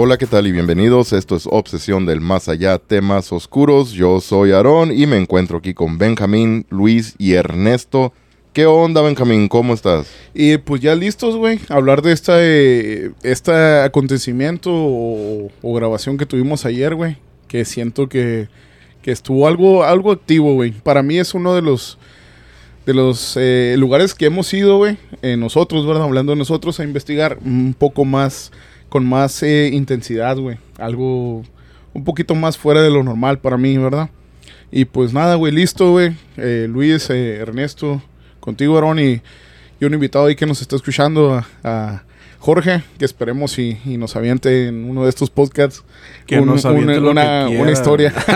Hola, ¿qué tal y bienvenidos? Esto es Obsesión del Más Allá, temas oscuros. Yo soy Aarón y me encuentro aquí con Benjamín, Luis y Ernesto. ¿Qué onda, Benjamín? ¿Cómo estás? Y pues ya listos, güey, hablar de esta, eh, este acontecimiento o, o grabación que tuvimos ayer, güey. Que siento que, que estuvo algo, algo activo, güey. Para mí es uno de los, de los eh, lugares que hemos ido, güey, eh, nosotros, ¿verdad? Hablando de nosotros, a investigar un poco más, con más eh, intensidad, güey. Algo un poquito más fuera de lo normal para mí, ¿verdad? Y pues nada, güey, listo, güey. Eh, Luis, eh, Ernesto, contigo, Aaron, y, un invitado ahí que nos está escuchando, a Jorge, que esperemos y, y nos aviente en uno de estos podcasts Que un- nos aviente lo una, que una historia.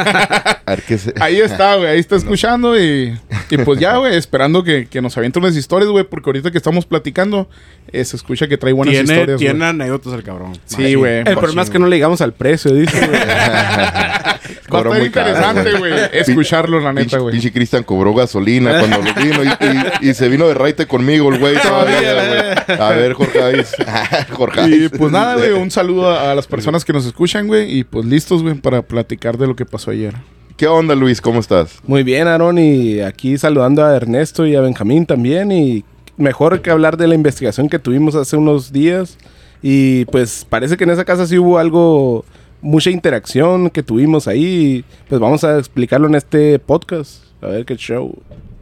A ver, ¿qué se- Ahí está, güey. Ahí está escuchando y, y pues ya, güey, esperando que, que nos aviente unas historias, güey, porque ahorita que estamos platicando, eh, se escucha que trae buenas Tiene, historias. tiene anécdotas el cabrón. Sí, güey. El problema es que no le llegamos al precio, dice, güey. Va a estar interesante, güey, escucharlo, la neta, güey. pinche Cristian cobró gasolina cuando lo vino y, y- y se vino de raite conmigo el güey todavía, güey. A ver, Jorge. Jorge Y pues nada, güey, un saludo a, a las personas que nos escuchan, güey, y pues listos, güey, para platicar de lo que pasó ayer. ¿Qué onda, Luis? ¿Cómo estás? Muy bien, Aaron, y aquí saludando a Ernesto y a Benjamín también. Y mejor que hablar de la investigación que tuvimos hace unos días. Y pues parece que en esa casa sí hubo algo, mucha interacción que tuvimos ahí. pues vamos a explicarlo en este podcast. A ver qué show.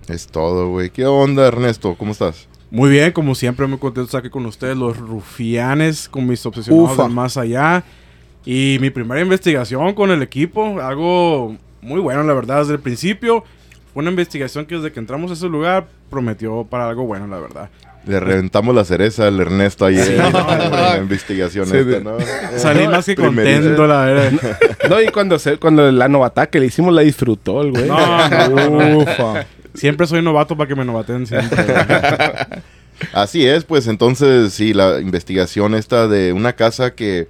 Es todo, güey. ¿Qué onda, Ernesto? ¿Cómo estás? Muy bien, como siempre, muy contento de estar aquí con ustedes, los rufianes, con mis obsesionados Ufa. del más allá. Y mi primera investigación con el equipo, algo muy bueno, la verdad, desde el principio. Fue una investigación que desde que entramos a ese lugar prometió para algo bueno, la verdad. Le reventamos la cereza al Ernesto ayer Sí, en no, la investigación Sí, esta, de- ¿no? Salí más que contento, la verdad. No, y cuando, se, cuando la novata que le hicimos la disfrutó el güey. No, no, no, no. Ufa. Siempre soy novato para que me novaten siempre. Así es, pues entonces sí, la investigación esta de una casa que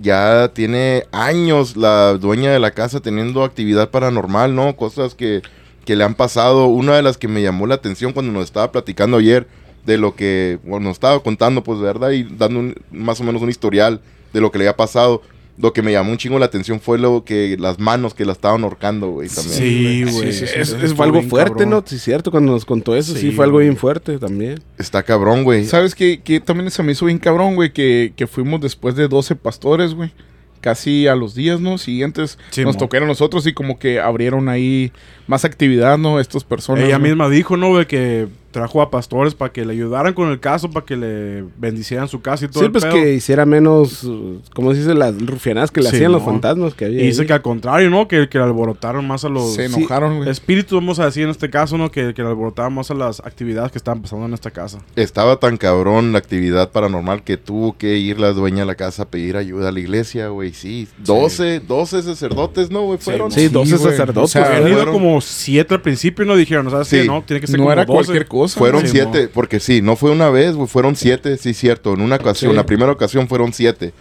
ya tiene años la dueña de la casa teniendo actividad paranormal, ¿no? Cosas que, que le han pasado. Una de las que me llamó la atención cuando nos estaba platicando ayer de lo que bueno, nos estaba contando, pues, ¿verdad? Y dando un- más o menos un historial de lo que le había pasado. Lo que me llamó un chingo la atención fue lo que las manos que la estaban ahorcando, güey, también. Sí, güey. Sí, sí, sí, Es, fue algo fuerte, cabrón. ¿no? Sí, es cierto. Cuando nos contó eso, sí, Sí, fue algo bien fuerte también. Está cabrón, güey. ¿Sabes qué, qué también se me hizo bien cabrón, güey? Que, que fuimos después de 12 pastores, güey. Casi a los días, ¿no? Siguientes Sí, nos tocaron nosotros y como que abrieron ahí más actividad, ¿no? Estas personas. Ella misma dijo, ¿no? De que trajo a pastores para que le ayudaran con el caso, para que le bendicieran su casa y todo Sí, el pues pedo. que hiciera menos, como se dice, las rufianadas que le Sí, hacían los fantasmas que había. Y dice ahí. que al contrario, ¿no? Que, que alborotaron más a los Se enojaron, espíritus, vamos a decir en este caso, ¿no? Que, que alborotaron más a las actividades que estaban pasando en esta casa. Estaba tan cabrón la actividad paranormal que tuvo que ir la dueña de la casa a pedir ayuda a la iglesia, güey. Sí, 12, 12 sacerdotes, ¿no, güey? Fueron. Sí, 12 güey. sacerdotes. O sea, Habían ido como siete al principio y no dijeron, ¿sabes Sí. qué? No, tiene que ser No como era 12. cualquier cosa. Fueron Sí, siete, porque sí, no fue una vez, fueron siete, sí, cierto. En una ocasión, Sí. la primera ocasión fueron siete.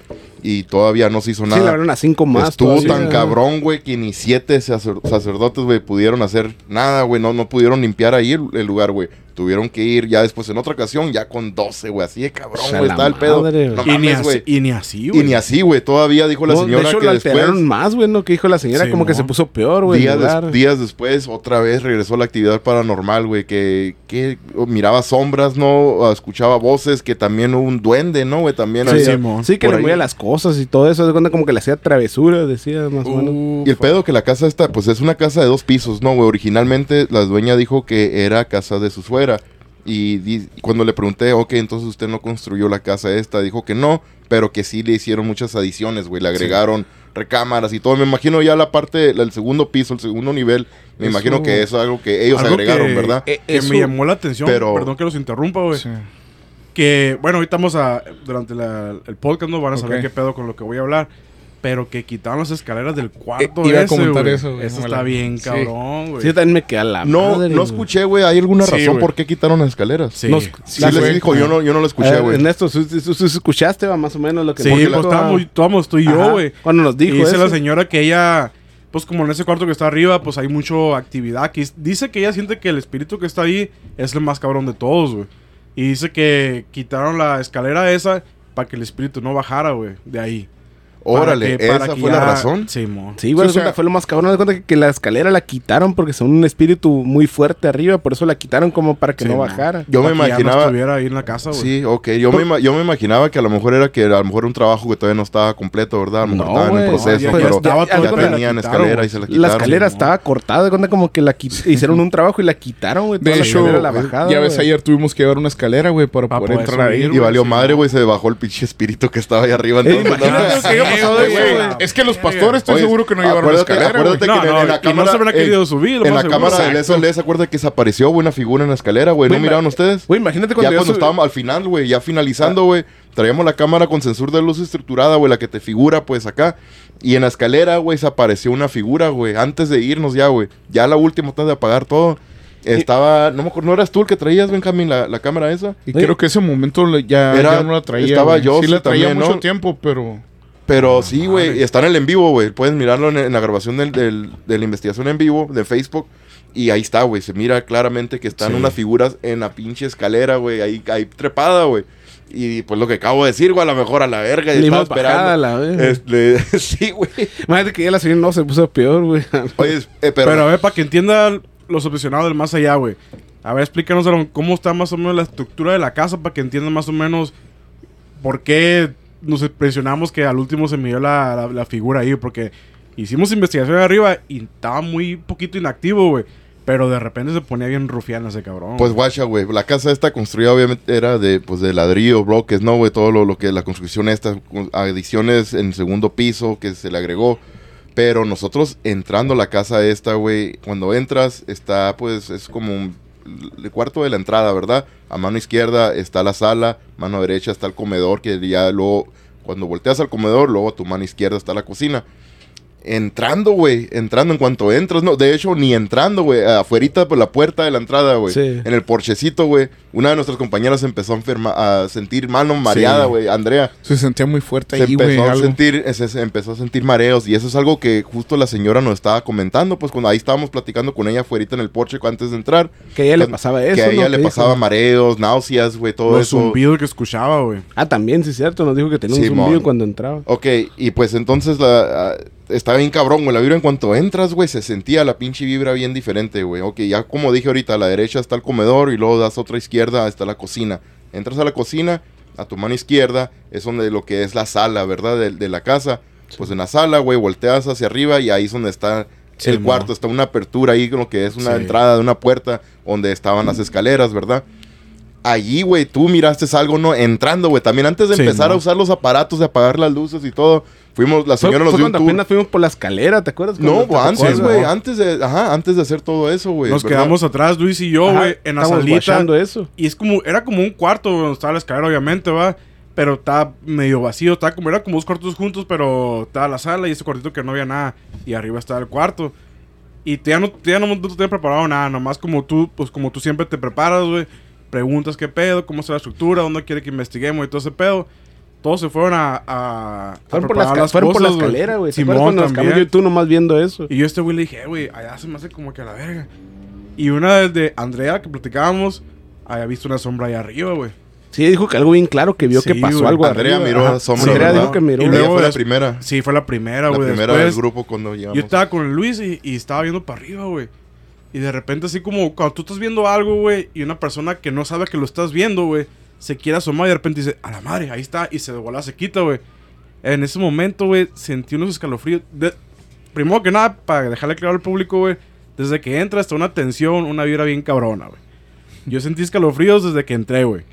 Y todavía no se hizo Sí, nada. le abrieron a cinco más. Estuvo todavía. tan cabrón, güey, que ni siete sacer- sacerdotes, güey, pudieron hacer nada, güey. No, no pudieron limpiar ahí el, el lugar, güey. Tuvieron que ir ya después en otra ocasión, ya con 12, güey. Así de cabrón, O sea, güey. la Está el pedo. madre, No y, ni mames, así, güey. y ni así, Y güey. ni así, güey. Todavía dijo la No, señora de hecho, que la después... alteraron más, güey, ¿no? Que dijo la señora Sí, como que se puso peor, güey. días, des- días después, otra vez regresó la actividad paranormal, güey, que, que miraba sombras, ¿no? Escuchaba voces, que también hubo un duende, ¿no, güey? También Sí, había- Simón. sí, que le movía las cosas y todo eso. De cuenta como que le hacía travesuras, decía más o menos. Uh, Y el pedo que la casa esta, pues es una casa de dos pisos, ¿no, güey? Originalmente la dueña dijo que era casa de su suegra. Y di- cuando le pregunté, ok, entonces usted no construyó la casa esta, dijo que no, pero que sí le hicieron muchas adiciones, güey. Le agregaron recámaras y todo. Me imagino ya la parte, el segundo piso, el segundo nivel, me Eso- imagino que es algo que ellos Algo agregaron, que- ¿verdad? Eh, Que eso- me llamó la atención, pero- perdón que los interrumpa, güey. sí. Que, bueno, ahorita vamos a, durante la- el podcast no van a saber qué pedo con lo que voy a hablar. Pero que quitaron las escaleras del cuarto. Eh, iba a comentar eso, güey, Eso no está la- bien sí. cabrón, güey. Sí, también me queda la No, madre, no escuché, güey. ¿Hay alguna Sí, razón por qué quitaron las escaleras? Sí. Nos- Sí les dijo, yo no, yo no lo escuché, Eh, güey. Ernesto, ¿tú, tú- tú escuchaste va, más o menos lo que Sí, pues estábamos, estábamos tú y yo, güey. Cuando nos Y dijo dice eso. la señora que ella, pues como en ese cuarto que está arriba, pues hay mucha actividad. Que dice que ella siente que el espíritu que está ahí es el más cabrón de todos, güey. Y dice que quitaron la escalera esa para que el espíritu no bajara, güey, de ahí. Órale, que- para ¿esa que fue la razón? Sí, mo. Sí, güey, Sí, o sea- cuenta, fue lo más cabrón. De cuenta que, que la escalera la quitaron porque son un espíritu muy fuerte arriba, por eso la quitaron como para que Sí, no bajara. Yo me Para que ya no imaginaba... estuviera ahí en la casa, güey. Sí, ok. Yo me, yo me imaginaba que a lo mejor era que a lo mejor era un trabajo que todavía no estaba completo, ¿verdad? A lo mejor No, estaba en el proceso, No, ya- ya pero ya, todo, tenían quitaron, escalera y se la quitaron. La escalera sí, estaba cortada, de cuenta como que la hicieron un trabajo y la quitaron, güey. De hecho, la bajada, ya ves, ayer tuvimos que llevar una escalera, güey, para, Para poder entrar ahí. Y valió madre, güey. Se bajó el pinche espíritu que estaba ahí arriba. Eh, Entonces, pasado eso, güey. Es que los pastores estoy Oye, seguro que no llevaron acuérdate- escalera, güey. acuérdate No, que en- no, en la y no cámara, se habrá eh, querido subir, lo En más la seguro. cámara del Exacto. SLS, ¿se acuerda que se apareció, güey, una figura en la escalera, güey? ¿No Güey, miraron ma- ustedes? Güey, imagínate cuando ya yo cuando subí- estábamos al final, güey, ya finalizando, güey, traíamos la cámara con sensor de luz estructurada, güey, la que te figura, pues acá. Y en la escalera, güey, se apareció una figura, güey, antes de irnos ya, güey. Ya la última, antes de apagar todo. Estaba, no me acuerdo, ¿no eras tú el que traías, Benjamín, la, la cámara esa? Y creo que ese momento le- ya, Era- ya no la traía. estaba güey. yo, Sí sí, la traía también, mucho ¿no? tiempo, pero... Pero sí, güey, está en el en vivo, güey. Puedes mirarlo en, en la grabación del, del- de la investigación en vivo de Facebook. Y ahí está, güey. Se mira claramente que están Sí. unas figuras en la pinche escalera, güey. Ahí, ahí trepada, güey. Y pues lo que acabo de decir, güey, a lo mejor a la verga. y estaba a la. Este, sí, güey. Imagínate que ya la señora no se puso peor, güey. Oye, eh, pero, Pero, a ver, para que entiendan los obsesionados del más allá, güey. A ver, explícanos cómo está más o menos la estructura de la casa para que entiendan más o menos por qué nos impresionamos que al último se midió la, la- la figura ahí. Porque hicimos investigación arriba y estaba muy poquito inactivo, güey. Pero de repente se ponía bien rufián ese cabrón. Pues guacha, güey. La casa esta construida obviamente era de, pues, de ladrillo, bloques, ¿no, güey? Todo lo, lo que la construcción esta, adiciones en segundo piso que se le agregó. Pero nosotros entrando a la casa esta, güey, cuando entras está, pues, es como un, el cuarto de la entrada, ¿verdad? A mano izquierda está la sala, mano derecha está el comedor, que ya luego, cuando volteas al comedor, luego a tu mano izquierda está la cocina. Entrando, güey, entrando en cuanto entras, no, de hecho, ni entrando, güey, afuerita por la puerta de la entrada, güey, Sí. en el porchecito, güey, una de nuestras compañeras empezó a, enferma, a sentir mano mareada, Sí. güey, Andrea. Se sentía muy fuerte Se ahí, empezó a algo. sentir, se, se empezó a sentir mareos y eso es algo que justo la señora nos estaba comentando, pues cuando ahí estábamos platicando con ella afuera en el porche antes de entrar, Que a ella le pasaba eso, que a ella ¿no? le pasaba mareos, náuseas, güey, todo los eso. zumbidos que escuchaba, güey. Ah, también, sí es cierto. Nos dijo que tenía un zumbido cuando entraba. Ok, y pues entonces la, ah, estaba bien cabrón, güey. La vibra en cuanto entras, güey, se sentía la pinche vibra bien diferente, güey. Ok, ya como dije ahorita, a la derecha está el comedor y luego das otra izquierda, está la cocina. Entras a la cocina, a tu mano izquierda es donde lo que es la sala, ¿verdad? De, de la casa. Pues en la sala, güey, volteas hacia arriba y ahí es donde está Sí, el mo. cuarto. Está una apertura ahí, lo que es una Sí. entrada de una puerta donde estaban las escaleras, ¿verdad? Allí, güey, tú miraste algo, ¿no? Entrando, güey. También antes de Sí, empezar a usar los aparatos, de apagar las luces y todo, fuimos, la Fue, señora nos fue dio un cuando tour. apenas fuimos por la escalera, ¿te acuerdas? No, pues, antes, güey, ¿no? antes de, ajá, antes de hacer todo eso, güey. Nos ¿verdad? quedamos atrás, Luis y yo, güey, en la salita. eso. Y es como, era como un cuarto donde estaba la escalera, obviamente, va. Pero estaba medio vacío, estaba como, era como dos cuartos juntos, pero estaba la sala y ese cuartito que no había nada. Y arriba estaba el cuarto. Y te- ya no, te- ya no, no te había preparado nada, nomás como tú, pues como tú siempre te preparas, güey. Preguntas qué pedo, cómo está la estructura, dónde quiere que investiguemos y todo ese pedo. Todos se fueron a, a, a Fueron, por la, preparar esca- las fueron por la cosas, güey. escalera, güey. ¿Te Simón nos también. yo y tú nomás viendo eso? Y yo a este güey le dije, "Eh, güey, allá se me hace como que a la verga. Y una vez de Andrea que platicábamos, había visto una sombra allá arriba, güey. Sí, dijo que algo bien claro que vio Sí, que pasó güey. algo Andrea arriba. miró Ajá. a sombra, Andrea ¿verdad? dijo que miró. Y Ella luego fue la primera. Sí, fue la primera, La güey. primera Después, del grupo cuando llegamos. Yo estaba con Luis y, y estaba viendo para arriba, güey. Y de repente, así como cuando tú estás viendo algo, güey, y una persona que no sabe que lo estás viendo, güey, se quiere asomar y de repente dice, a la madre, ahí está, y se de se quita, güey. En ese momento, güey, sentí unos escalofríos. De- Primero que nada, para dejarle claro al público, güey, desde que entra está una tensión, una vibra bien cabrona, güey. Yo sentí escalofríos desde que entré, güey.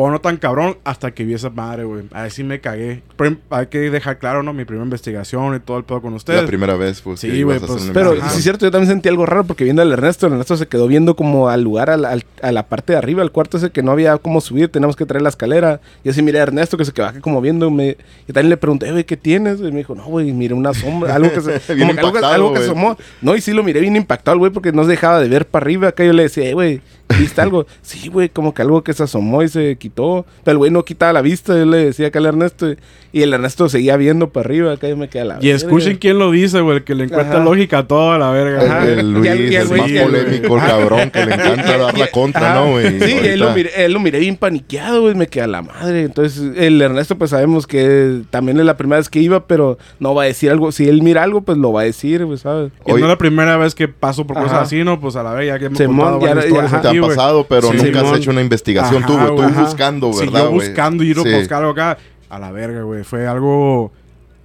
Pero no tan cabrón hasta que vi esa madre, güey. Ahí sí me cagué. Prim- hay que dejar claro, ¿no? Mi primera investigación y todo el pedo con ustedes. La primera vez, pues. Sí, güey, pues, Pero sí es cierto, yo también sentí algo raro porque viendo al Ernesto, el Ernesto se quedó viendo como al lugar, al- al- a la parte de arriba, al cuarto ese que no había cómo subir, teníamos que traer la escalera. Y así miré a Ernesto que se quedó aquí como viendo. Me, y también le pregunté, güey, ¿qué tienes? Y me dijo, no, güey, miré una sombra, algo que se, como que algo, algo que asomó. No, y sí lo miré bien impactado, güey, porque no se dejaba de ver para arriba. Acá yo le decía, "Eh, güey, ¿viste algo? Sí, güey, como que algo que se asomó y se quitó. Pero el güey no quitaba la vista, yo le decía acá al Ernesto. Y el Ernesto seguía viendo para arriba, acá yo me quedé a la Y escuchen quién lo dice, güey, el que le encuentra Ajá. lógica a toda la verga. Ajá. El, el Luis, Y y el güey- más y polémico, el cabrón, que le encanta dar la contra, Ajá. ¿no, güey? Sí, él lo, miré, él lo miré bien paniqueado, güey, me quedé a la madre. Entonces, el Ernesto, pues sabemos que también es la primera vez que iba, pero no va a decir algo. Si él mira algo, pues lo va a decir, güey, ¿sabes? Oye. no es la primera vez que paso por cosas así, ¿no? Pues a la vez ya que hemos Simón, contado ya- varias ya, historias ajá. Ha pasado, pero Sí, nunca has Simón. hecho una investigación tú, Ajá, güey. Tú güey. buscando, ¿verdad, yo buscando ir a buscar algo acá. A la verga, güey. Fue algo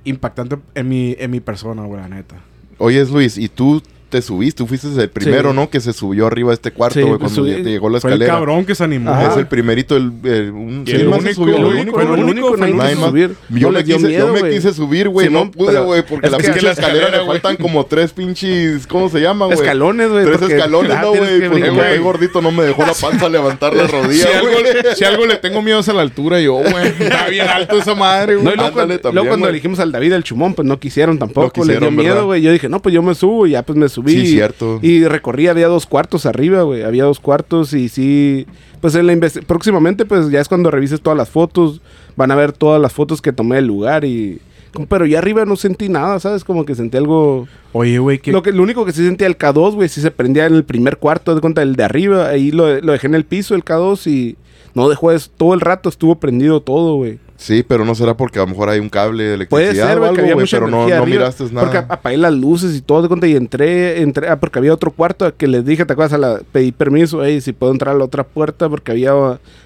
impactante en mi, en mi persona, güey, la neta. Oye, Luis, ¿y tú te subiste? Tú fuiste el primero, Sí. ¿no? Que se subió arriba a este cuarto, güey, cuando subí- ya te llegó la Fue el escalera. cabrón que se animó. Ajá. Es el primerito, el, el, un, Y ¿quién el se único, subió? el El único, único, el ¿no? único, nadie más. subir. Yo, No dio quise, miedo, yo me quise subir, güey. No pude, güey, porque es la que pinche la escalera escalera, güey. faltan como tres pinches, ¿cómo se llaman, güey? Escalones, güey. Tres escalones, no, güey. que Porque el gordito no me dejó la panza levantar la rodilla, le, si algo le tengo miedo es a la altura yo, güey. Está bien alto esa madre, No, güey. y luego, cuando, también, luego cuando güey. elegimos al David el Chumón, pues no quisieron tampoco, No les dio miedo, güey. Yo dije, no, pues yo me subo, y ya pues me subí. Sí, y- cierto. Y recorrí, había dos cuartos arriba, güey. Había dos cuartos y sí. Pues en la próximamente, pues ya es cuando revises todas las fotos. Van a ver todas las fotos que tomé del lugar y. como- Pero ya arriba no sentí nada, ¿sabes? Como que sentí algo. Oye, güey, que... Lo, que, lo único que sí sentía el K2, güey, sí se prendía en el primer cuarto, de cuenta, el de arriba. Ahí lo, lo dejé en el piso, el K2, y no dejó eso. Todo el rato estuvo prendido todo, güey. Sí, pero no será porque a lo mejor hay un cable de Puede electricidad ser, o güey, algo, pero no, no miraste nada. Porque apagué las luces y todo, de cuenta, y entré, entré, ah, porque había otro cuarto que les dije, ¿te acuerdas? A la, pedí permiso, ey, si puedo entrar a la otra puerta, porque había,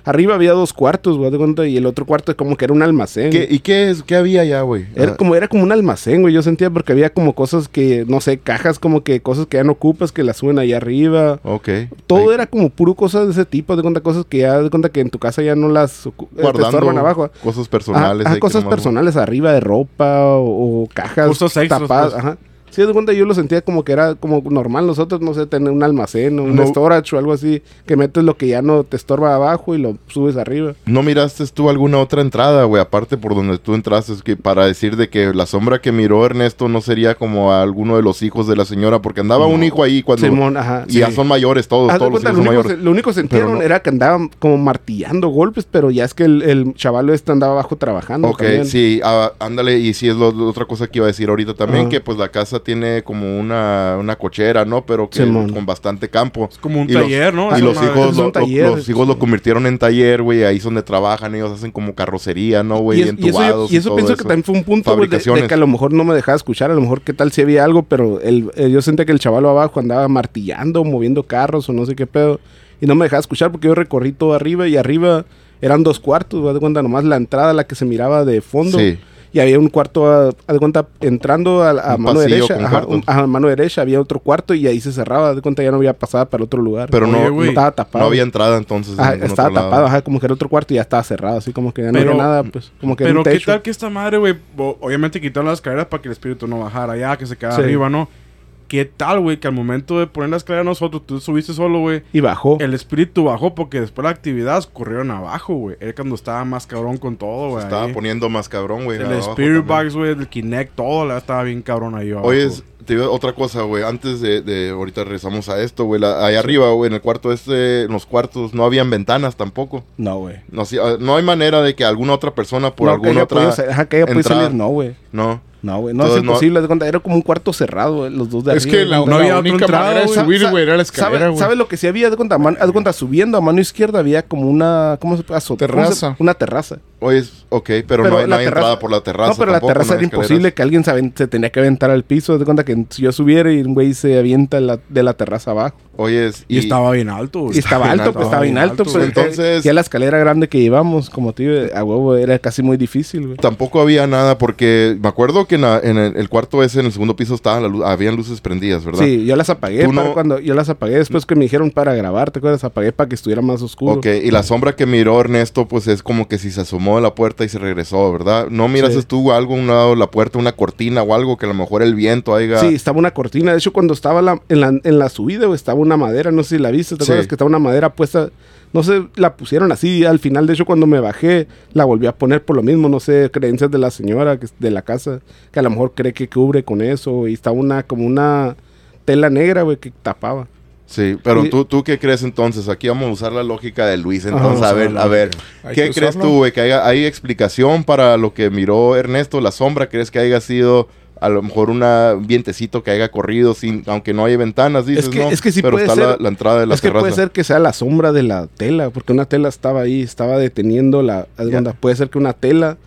arriba había dos cuartos, güey, de cuenta, y el otro cuarto como que era un almacén. ¿Qué- ¿Y qué, es, qué había allá, güey? Era Ah, como, era como un almacén, güey, yo sentía porque había como cosas que, no sé, cajas como que cosas que ya no ocupas, que las suben allá arriba. Ok. Todo Ahí, era como puro cosas de ese tipo, de cuenta, cosas que ya, de cuenta que en tu casa ya no las eh, te guardando abajo. cosas Ajá, personales. ajá, cosas personales arriba de ropa o, o cajas Cosas extras, tapadas. pues. Ajá. Sí, de cuenta yo lo sentía como que era como normal nosotros, no sé, tener un almacén o un No. storage o algo así, que metes lo que ya no te estorba abajo y lo subes arriba. ¿No miraste tú alguna otra entrada, güey? Aparte por donde tú entraste, que para decir de que la sombra que miró Ernesto no sería como a alguno de los hijos de la señora, porque andaba un hijo ahí cuando... Simón, ajá. y ya son mayores todos, todos los cuenta, hijos lo, son único, mayores. lo único que sintieron no. era que andaban como martillando golpes, pero ya es que el, el chaval este andaba abajo trabajando. Ok, también. sí, ah, ándale, y sí es lo, lo otra cosa que iba a decir ahorita también, que pues la casa tiene como una, una cochera, ¿no? Pero que con bastante campo. como un Y los- taller, ¿no? Y los madre. hijos, Es lo, los hijos lo convirtieron en taller, güey, ahí es donde trabajan, ellos hacen como carrocería, ¿no, güey? y, es- y eso, yo- entubados y eso todo pienso que también fue un punto güey, de, que a lo mejor no me dejaba escuchar, a lo mejor qué tal si había algo, pero el, eh, yo sentía que el chaval abajo andaba martillando, moviendo carros o no sé qué pedo, y no me dejaba escuchar porque yo recorrí todo arriba y arriba eran dos cuartos, güey, de cuenta nomás la entrada, la que se miraba de fondo. Sí. Y había un cuarto, a, haz de cuenta, entrando a, a Un mano derecha. con Ajá, un- a mano derecha había otro cuarto y ahí se cerraba. haz De cuenta ya no había pasada para otro lugar. Pero Oye, no, güey. no, estaba tapado. no había entrada entonces. Ajá, estaba otro tapado, ajá, como que era otro cuarto y ya estaba cerrado, así como que ya no había nada, pues, como que era Pero qué tal que esta madre, güey, obviamente quitaron las escaleras para que el espíritu no bajara ya, que se quedara Sí. arriba, ¿no? ¿Qué tal, güey, que al momento de poner la escalera nosotros, tú subiste solo, güey, Y bajó. el espíritu bajó porque después las actividades corrieron abajo, güey. Era cuando estaba más cabrón con todo, güey. Estaba ahí. poniendo más cabrón, güey. El Spirit. Box, güey, el Kinect, todo la estaba bien cabrón ahí abajo. Oye, es- te digo otra cosa, güey. Antes de, de- ahorita regresamos a esto, güey. la- Ahí arriba, güey, en el cuarto este, en los cuartos no habían ventanas tampoco. No, güey. No, sí, no hay manera de que alguna otra persona por no, alguna otra. podido sa- ajá, que haya podido entrada. salir, no, güey. No. No, güey. No es no- imposible. cuenta, Era como un cuarto cerrado, güey, los dos de Es arriba. que la, no la había otra única entrada, manera de subir, güey, era la ¿Sabe, escalera, güey. ¿Sabe lo que sí había? Haz de cuenta, man- haz de cuenta, subiendo a mano izquierda había como una. ¿Cómo se puede? Terraza. Una terraza. Oye, es- ok, pero, no hay, no la hay terraza- entrada por la terraza. No, pero tampoco, la terraza no era imposible que alguien se, tenía que aventar al piso. Haz de cuenta que si yo subiera y un güey se avienta la, de la terraza abajo. Oye, es- y, estaba bien alto, güey. Y estaba bien alto, pues estaba bien alto. alto, pues. Entonces- Ya la escalera grande que llevamos, como te digo, a huevo, era casi muy difícil, güey. Tampoco había nada porque me acuerdo que en, la- en el, el cuarto ese, en el segundo piso, estaban la luz- habían luces prendidas, ¿verdad? Sí, yo las apagué para no- cuando yo las apagué después que me dijeron para grabar, ¿te acuerdas? Apagué para que estuviera más oscuro. Ok, y la sombra que miró Ernesto, pues es como que si se asomó de la puerta y se regresó, ¿verdad? ¿No miras Sí. tú algo a un lado de la puerta, una cortina o algo que a lo mejor el viento haya... Sí, estaba una cortina. De hecho, cuando estaba la- en, la, en la subida, güey, estaba una madera. No sé si la viste. ¿Te Sí. acuerdas que estaba una madera puesta? No sé, la pusieron así. Al final, de hecho, cuando me bajé, la volví a poner por lo mismo. No sé, creencias de la señora que, es de la casa, que a lo mejor cree que cubre con eso. Y estaba una, como una tela negra, güey, que tapaba. Sí, pero Y- tú, ¿tú qué crees entonces? Aquí vamos a usar la lógica de Luis. Entonces, vamos a a ver, a ver, ¿qué crees usarlo. tú, güey? ¿Que haya- hay explicación para lo que miró Ernesto? ¿La sombra crees que haya sido a lo mejor una, un vientecito que haya corrido sin, aunque no hay ventanas, dices, que- ¿no? es que sí Pero puede está ser- la, la entrada de la es que puede ser que sea la sombra de la tela, porque una tela estaba ahí, estaba deteniendo la... cuenta, Puede ser que una tela...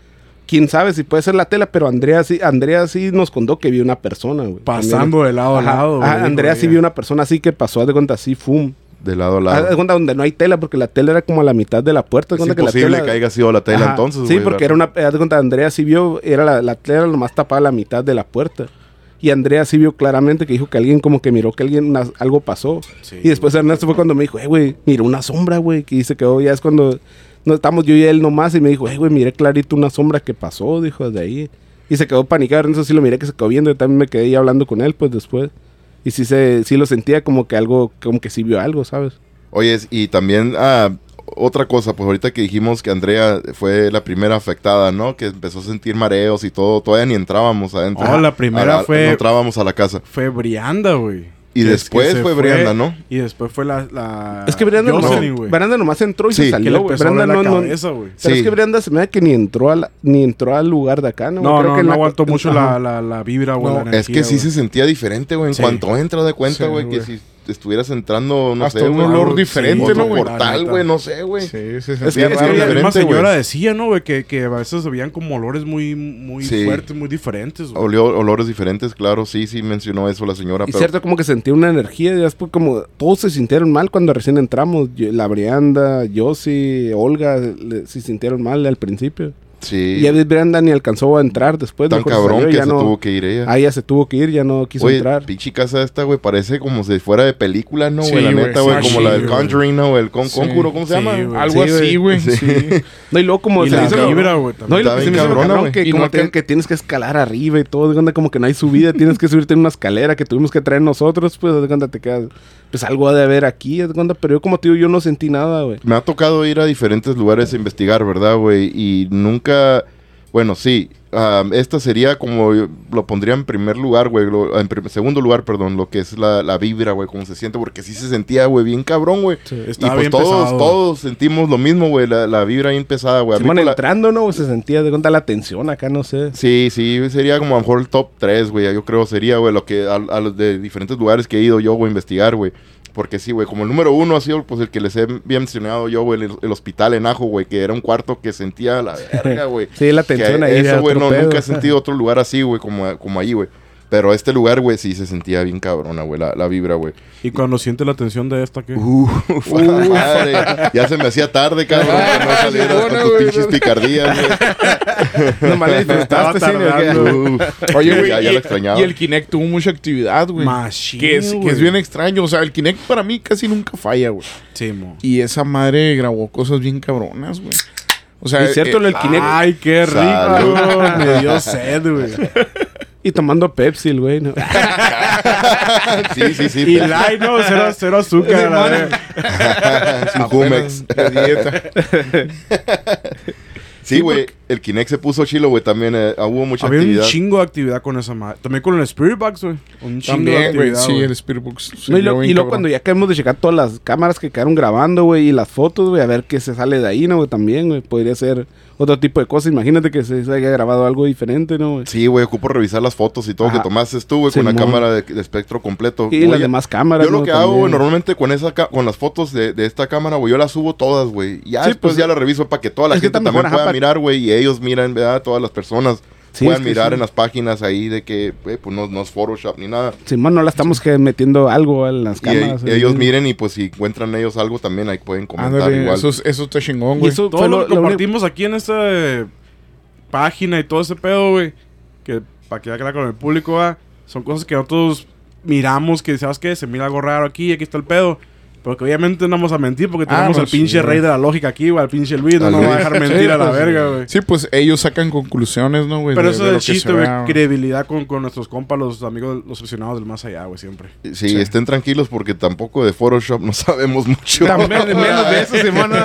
Quién sabe si puede ser la tela, pero Andrea sí, Andrea sí nos contó que vio una persona, güey. Pasando de lado a lado. ajá, güey, Andrea sí vio una persona así que pasó, haz de cuenta, así, fum. De lado a lado. cuenta donde no hay tela, porque la tela era como a la mitad de la puerta. Es cuenta que la imposible tela- que haya sido la tela Ajá, entonces, Sí, porque era una. haz de cuenta, Andrea sí vio, era la, la tela nomás tapada la mitad de la puerta. Y Andrea sí vio claramente que dijo que alguien como que miró que alguien una- algo pasó. Sí, y después Ernesto fue cuando me dijo, eh, güey, miró una sombra, güey. Que se quedó, ya es cuando no estamos yo y él nomás. Y me dijo, eh, güey, miré clarito una sombra que pasó, dijo, de ahí. Y se quedó panicado. Ernesto sí lo miré que se quedó viendo. Y también me quedé ahí hablando con él, pues después. Y sí, se, sí lo sentía como que algo, como que sí vio algo, ¿sabes? Oye, y también, ah, otra cosa, pues ahorita que dijimos que Andrea fue la primera afectada, ¿no? Que empezó a sentir mareos y todo, todavía ni entrábamos adentro. Oh, la primera A- fue- No entrábamos a la casa. Fue Brianda, güey. Y después fue Brianda, ¿no? Y después fue la. la Es que Brianda nomás, Jocelyn, güey. Brianda nomás entró y Sí. se salió, güey. Brianda no, no, cabeza, güey. Pero Sí. es que Brianda se me da que ni entró, a la- ni entró al lugar de acá, ¿no? No, Creo no, que no la- aguantó mucho la, la, la vibra, güey. No, Es que sí se sentía diferente, güey. En Sí. cuanto entra de cuenta, Sí, güey, que güey. Estuvieras entrando, no Hasta sé, un olor diferente, otro ¿no, güey? portal, güey, no sé, güey. Sí, Es sentía que, es que la misma señora decía, ¿no, güey? Que, que a veces veían como olores muy, muy Sí. fuertes, muy diferentes, güey. Olió olores diferentes, claro, sí, sí mencionó eso la señora. Y pero- cierto, como que sentí una energía. Y después, como todos se sintieron mal cuando recién entramos. Yo- la Brianda, Yossi, Olga, le- se sintieron mal al principio. Sí, Y ya Brianda ni alcanzó a entrar después. tan cabrón salió, que ya se no- tuvo que ir ella. Ah, ya se tuvo que ir, ya no quiso Oye, entrar. pinche casa esta, güey, parece como si fuera de película, ¿no, güey? Sí, la neta, güey, sí, como la del. Conjuring, ¿no? El con Sí. Conjuro, ¿cómo se Sí, llama? Algo Sí, así, güey. No, y luego como Y se la vibra, güey, No, y lo que se me cabrón, que como que, tienes que escalar arriba y todo, de como que no hay subida, tienes que subirte en una escalera que tuvimos que traer nosotros, pues de cuenta te quedas, pues algo ha de haber aquí, de cuenta, pero yo como digo, yo no sentí nada, güey. Me ha tocado ir a diferentes lugares a investigar, ¿verdad, güey? Y nunca... Bueno, sí. ah, esta sería como... lo pondría en primer lugar, güey. En prim- segundo lugar, perdón. Lo que es la, la vibra, güey. Cómo se siente. Porque sí se sentía, güey, bien cabrón, güey. Y Estaba pues bien todos, pesado. todos sentimos lo mismo, güey. La, la vibra bien pesada, güey. Van con la- entrando, ¿no? Se sentía de cuenta la tensión acá, no sé. Sí, sí, sería como a lo mejor el top 3, güey. Yo creo sería, güey, lo que a, a los de diferentes lugares que he ido yo, güey, a investigar, güey. Porque sí, güey, como el número uno ha sido, pues, el que les he bien mencionado yo, güey, el, el hospital en Ajo, güey, que era un cuarto que sentía la verga, güey. Sí, la Que tensión ahí. Eso, güey, no, nunca he sentido otro lugar así, güey, como, como ahí, güey. Pero este lugar, güey, sí se sentía bien cabrona, güey, la, la vibra, güey. Y cuando siente la tensión de esta, ¿qué? Uh, madre. Ya se me hacía tarde, cabrón, que no salieras con Bueno, tus güey. pinches picardías, güey. Disfrutaste, sí, ¿no? tardando. Uh, Oye, güey, ya, ya y, lo extrañaba. y el Kinect tuvo mucha actividad, güey. Machine, Que es, que es bien extraño. O sea, el Kinect para mí casi nunca falla, güey. Sí, mo. Y esa madre grabó cosas bien cabronas, güey. O sea, Y cierto, eh, lo del Kinect. Ay, qué rico. Salud. Me dio sed, güey. Y tomando Pepsi, el güey, ¿no? Sí, sí, sí. Y light, no, cero, cero azúcar. la verga. Sin Jumex. de dieta. Sí, güey. El Kinect se puso chilo, güey. También eh, hubo mucha Había un chingo de actividad con esa madre. También con el Spirit Box, güey. Un chingo de También, güey. actividad, Sí, el Spirit Box. No, y lo- luego cuando ya acabamos de checar todas las cámaras que quedaron grabando, güey, y las fotos, güey, a ver qué se sale de ahí, ¿no? güey? También, güey, podría ser otro tipo de cosas. Imagínate que se, se haya grabado algo diferente, ¿no? güey? Sí, güey. Ocupo revisar las fotos y todo Ajá. que tomaste tú, güey, con la Simón. cámara de, de espectro completo. Y las demás cámaras, Yo lo ¿no? que hago, güey, normalmente con esa con las fotos de, de esta cámara, güey, yo las subo todas, güey. Ya Sí, después pues, ya las reviso para que toda la gente también pueda mirar, güey, y ellos miran, ¿verdad? Todas las personas Sí, puedan mirar sí. en las páginas ahí de que, güey, pues no, no es Photoshop ni nada. Simón, no la estamos que metiendo algo en las Y, cámaras. y ellos miren y pues si encuentran ellos algo también ahí pueden comentar Ándale, igual. eso, es- eso está chingón, Y güey. eso Todo lo, lo, que aquí en esta eh, página y todo ese pedo, güey. Que para que quede claro con el público, va, son cosas que nosotros miramos que, ¿sabes qué? Se mira algo raro aquí, aquí está el pedo. Pero que obviamente no vamos a mentir porque Ah, tenemos no, al pinche sí, rey de la lógica aquí, güey. Al pinche Luis, no nos va a dejar Sí, mentir a la pues, verga, güey. Sí, pues ellos sacan conclusiones, ¿no, güey? Pero de- eso de es el chiste, güey. Credibilidad con, con nuestros compas, los amigos, los aficionados del más allá, güey, siempre. Sí, Sí. estén tranquilos porque tampoco de Photoshop no sabemos mucho. También, menos de eso, Simón. ¿no?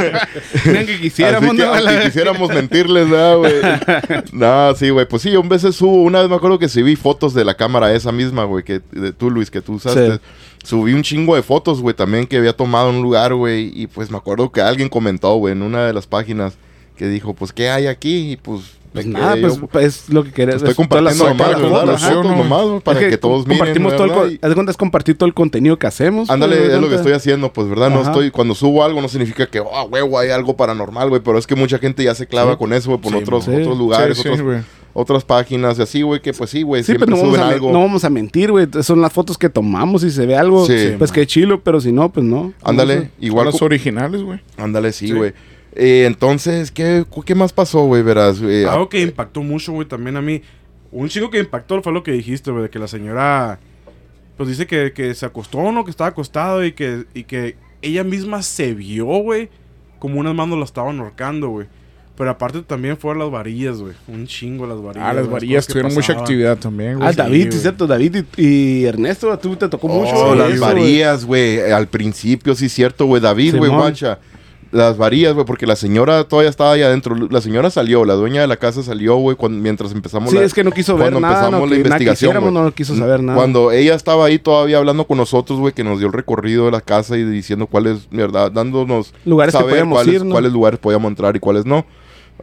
Miren que quisiéramos, Así que, ¿no? aunque quisiéramos mentirles, ¿verdad, güey? no, sí, güey. Pues sí, yo a veces subo. Una vez me acuerdo que sí vi fotos de la cámara esa misma, güey, que de tú, Luis, que tú usaste. Subí un chingo de fotos, güey, también que había tomado en un lugar, güey. Y pues me acuerdo que alguien comentó, güey, en una de las páginas que dijo, pues, ¿qué hay aquí? Y pues... Pues nada, pues, yo, pues, es lo que querés. estoy compartiendo nomás, las ¿verdad? Las fotos, fotos ¿no? nomás, güey, para Es que, todos miren, compartimos todo el, haz de cuenta, es compartir todo el contenido que hacemos. Ándale, pues, es lo que estoy haciendo, pues, ¿verdad? No estoy, cuando subo algo no significa que, ah, huevo, hay algo paranormal, güey, pero es que mucha gente ya se clava Sí. con eso, güey, por Sí, otros, sí. otros lugares, Sí, sí, otros- güey. Otras páginas y así, güey, que pues sí, güey, Sí, siempre pero no vamos, suben a, algo. no vamos a mentir, güey. Son las fotos que tomamos y se ve algo, Sí. pues qué chilo, pero si no, pues no. Ándale, igual, Las cu- originales, güey. ándale, sí, güey. Eh, entonces, ¿qué, ¿qué más pasó, güey? Verás, eh, Algo que impactó mucho, güey, también a mí. Un chingo que impactó fue lo que dijiste, güey, de que la señora, pues dice que, que se acostó, ¿no? Que estaba acostado y que, y que ella misma se vio, güey, como unas manos la estaban ahorcando, güey. Pero aparte también fueron las varillas, güey. Un chingo las varillas. Ah, las varillas que tuvieron mucha actividad también, güey. Ah, Sí, David, sí, cierto. David y, y Ernesto, a tú te tocó mucho. Oh, las eso, varillas, güey. eh, Al principio, sí, cierto, güey. David, güey, guacha. Las varillas, güey, porque la señora todavía estaba ahí adentro. La señora salió, la dueña de la casa salió, güey, cuando- mientras empezamos Sí, la... es que no quiso ver cuando nada. empezamos No, la que nada investigación, güey. no quiso saber nada. Cuando ella estaba ahí todavía hablando con nosotros, güey, que nos dio el recorrido de la casa y diciendo cuáles, verdad, dándonos Lugares que saber podíamos cuáles, ir, ¿no? cuáles lugares podíamos entrar y cuáles no.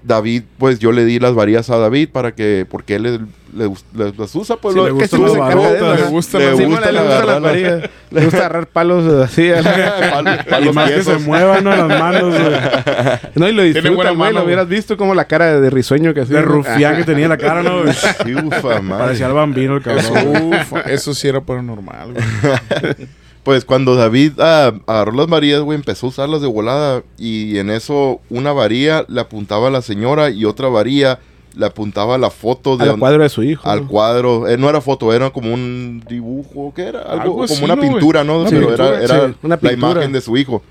David, pues yo le di las varillas a David para que, porque él le, le gust- le- las usa, pues Sí, lo- le que gusta le Sí, gusta le gustan agarrar las la- varillas. Le gusta agarrar palos eh, así. a la- Pal- Y palos más que se muevan, ¿no? Las manos, güey. No, y lo disfruta, güey. Lo hubieras visto como la cara de risueño que hacía. De rufián que tenía la cara, ¿no? güey? Sí, ufa, madre. Parecía el bambino, el cabrón. Uf, eso sí era paranormal, güey. Pues cuando David ah, agarró las varillas, güey, empezó a usarlas de volada. Y en eso, una varilla le apuntaba a la señora y otra varilla le apuntaba a la foto de Al cuadro de su hijo. al cuadro. Eh, no era foto, era como un dibujo, ¿qué era? Algo, Algo como así, una pintura, ¿no? Una Pero pintura, era, era sí, una la imagen de su hijo.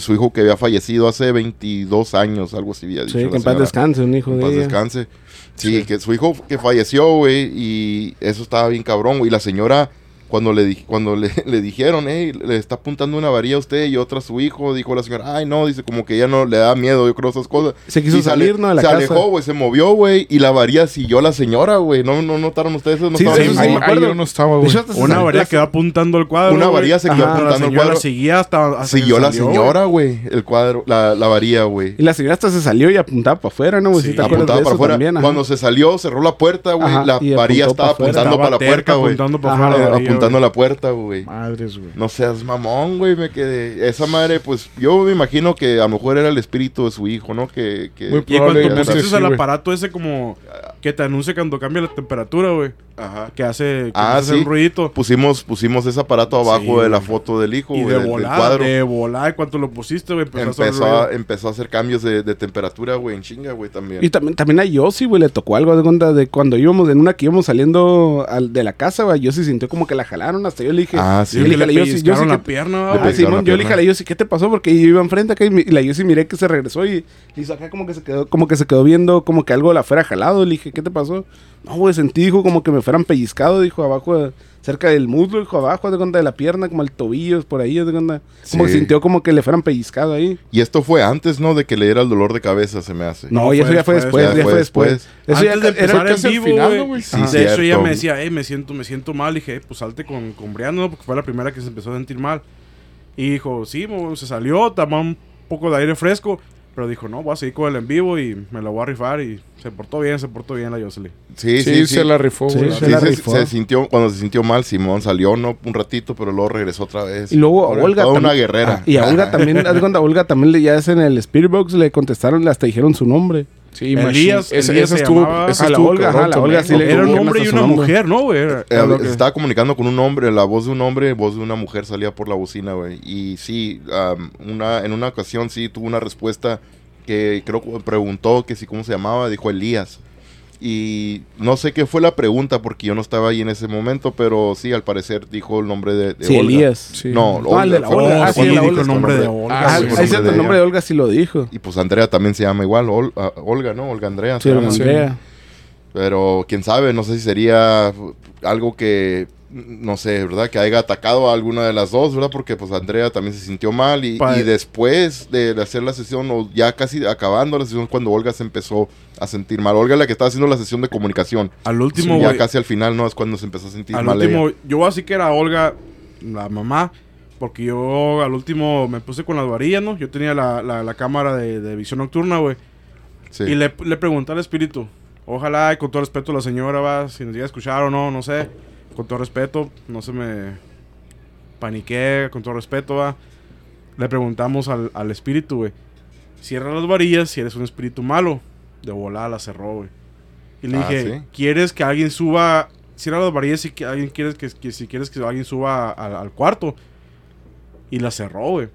Su hijo que había fallecido hace 22 años, algo así había dicho. Sí, que en paz descanse, un hijo En de paz ella. descanse. Sí, que su hijo que falleció, güey, y eso estaba bien cabrón, güey. Y la señora, cuando le, cuando le, le dijeron, hey, le está apuntando una varilla a usted y otra a su hijo, dijo la señora, ay, no, dice, como que ella no le da miedo, yo creo, esas cosas. Se quiso Y salir, ¿no? De la se casa. alejó, güey, se movió, güey, y la varilla siguió a la señora, güey. ¿No, no notaron ustedes? No Sí, estaban sí, ahí. sí, ahí, me ahí acuerdo. yo no estaba, güey. Una varilla quedó apuntando el cuadro. Una varilla se quedó Ajá, apuntando la el señora cuadro. seguía hasta. hasta Siguió la salió, señora, güey, el cuadro, la, la varilla, güey. Y la señora hasta se salió y apuntaba para afuera, ¿no? güey? Sí, ¿Sí te acuerdas Apuntaba de para eso afuera. también? Cuando se salió, cerró la puerta, güey. La varilla estaba apuntando para la puerta, güey. Afuera. la puerta, güey. Madres, güey. No seas mamón, güey, me quedé. Esa madre, pues, yo me imagino que a lo mejor era el espíritu de su hijo, ¿no? Que, que Muy Y Probablemente pusiste güey. aparato ese como que te anuncia cuando cambia la temperatura, güey. Ajá. Que hace, que Ah, hace sí. un ruidito. Pusimos, pusimos ese aparato abajo Sí, de la foto del hijo, Y güey, de cuadro. de volada, en cuanto lo pusiste, güey, empezó, a hacer Empezó a, empezó a hacer cambios de, de temperatura, güey, en chinga, güey, también. Y también, también a Yossi, güey, le tocó algo de cuenta de cuando íbamos, en una que íbamos saliendo al- de la casa, güey, Yossi sintió como que la jalaron hasta yo le dije. Ah, Sí, sí. que le le dije a la Yossi, Yossi, la ¿qué- pierna, Le Ah, Simón, yo le dije a la Yossi, ¿qué te pasó? Porque yo iba enfrente acá y, la Yossi miré que se regresó y y hizo acá como que se quedó, como que se quedó viendo como que algo la fuera jalado. Le dije, ¿qué te pasó? No, güey, sentí, dijo, como que me fueran pellizcado, dijo, abajo, de- cerca del muslo, dijo, abajo, de cuenta de la pierna, como el tobillo, por ahí, de cuenta. Como que Sí. sintió como que le fueran pellizcado ahí. Y esto fue antes, ¿no? De que le diera el dolor de cabeza, se me hace. No, No, y eso ya fue después, ya fue después. Eso ya de era empezar en vivo, final, güey. Sí, de hecho, ella me decía, hey, me siento, me siento mal. Dije, pues salte con, con Brianna, ¿no? Porque fue la primera que se empezó a sentir mal. Y dijo, sí, mo- se salió, tomó un poco de aire fresco. Pero dijo, no, voy a seguir con el en vivo y me la voy a rifar. Y se portó bien, se portó bien la Jocelyn. Sí, Sí, sí, sí. se la rifó, Sí, se Sí, la se, rifó. se sintió, cuando se sintió mal, Simón salió, ¿no? Un ratito, pero luego regresó otra vez. Y luego a Olga. toda una guerrera. Ah, y a Olga también, haz de cuenta, a Olga también le, ya es en el Spirit Box, le contestaron, hasta dijeron su nombre. Sí, Elías- estuvo, llamaba- esa la estuvo Olga, cabrón ajá, la Olga también, sí ¿no? le- Era un hombre y una nombre. mujer, ¿no, güey? Era- Eh, que- Estaba comunicando con un hombre, la voz de un hombre, voz de una mujer salía por la bocina, güey. Y sí, am, una, en una ocasión sí tuvo una respuesta que creo que preguntó que si cómo se llamaba, dijo Elías. Y no sé qué fue la pregunta porque yo no estaba ahí en ese momento, pero sí, al parecer dijo el nombre de, de Sí, Olga. Elías. Sí. No, No, el de la Olga. Ah, sí, dijo Olga. el nombre de Olga. Ah, el cierto, nombre el de nombre de ella. Olga sí lo dijo. Y pues Andrea también se llama igual, Ol- ah, Olga, ¿no? Olga Andrea. Sí. Andrea. Pero quién sabe, no sé si sería algo que, no sé, ¿verdad? Que haya atacado a alguna de las dos, ¿verdad? Porque pues Andrea también se sintió mal y, después de, hacer la sesión, o ya casi acabando la sesión, cuando Olga se empezó a sentir mal. Olga es la que estaba haciendo la sesión de comunicación. Al último, Sí, ya casi al final, ¿no? Es cuando se empezó a sentir Al mal último, ella. yo así que era Olga. la mamá. Porque yo al último me puse con las varillas, ¿no? Yo tenía la, la, la cámara de, de visión nocturna, güey. Sí. Y le, le pregunté al espíritu. Ojalá, y con todo respeto a la señora, va, si nos llega a escuchar o no, no sé. Con todo respeto, no se me paniqué, con todo respeto, va. Le preguntamos al, al espíritu, güey. Cierra las varillas si eres un espíritu malo. De volada la cerró, güey. Y le Ah, dije, ¿sí? ¿quieres que alguien suba? Cierra las varillas si que alguien quieres que, que- si quieres que alguien suba al, al cuarto. Y la cerró, güey.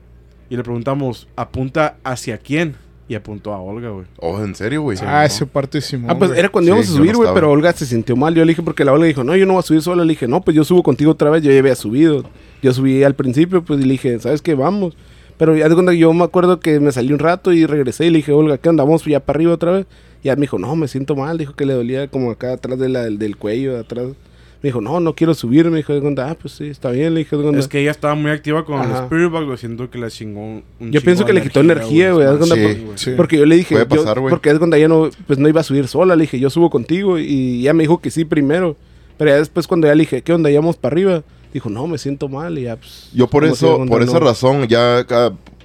Y le preguntamos, ¿apunta hacia quién? Y apuntó a Olga, güey. Oh, ¿en serio, güey? Ah, ¿no? ese parte Simón. Ah, pues era cuando Sí, íbamos a subir, güey, pero Olga se sintió mal. Yo le dije, porque la Olga dijo, no, yo no voy a subir sola. Le dije, no, pues yo subo contigo otra vez. Yo ya había subido. Yo subí al principio, pues y le dije, ¿sabes qué? Vamos. Pero ya de cuenta que yo me acuerdo que me salí un rato y regresé y le dije, Olga, ¿qué onda? Vamos ya para arriba otra vez. Y ya me dijo, no, me siento mal. Dijo que le dolía como acá atrás de la, del, del cuello, atrás. Me dijo, no, no quiero subir. Me dijo, ah, pues sí, está bien. Le dije. Es que ella estaba muy activa con el Ajá. Spirit Box, güey. Siento que le chingó un Yo pienso que le quitó energía, güey, Sí, sí. Porque yo le dije, Puede yo- pasar, güey. porque es cuando ella no, pues no iba a subir sola, le dije, yo subo contigo y ella me dijo que sí primero. Pero ya después cuando ya le dije, ¿qué onda? ¿Ya vamos para arriba? Dijo, no, me siento mal y ya, pues... Yo por eso, por esa no. razón, ya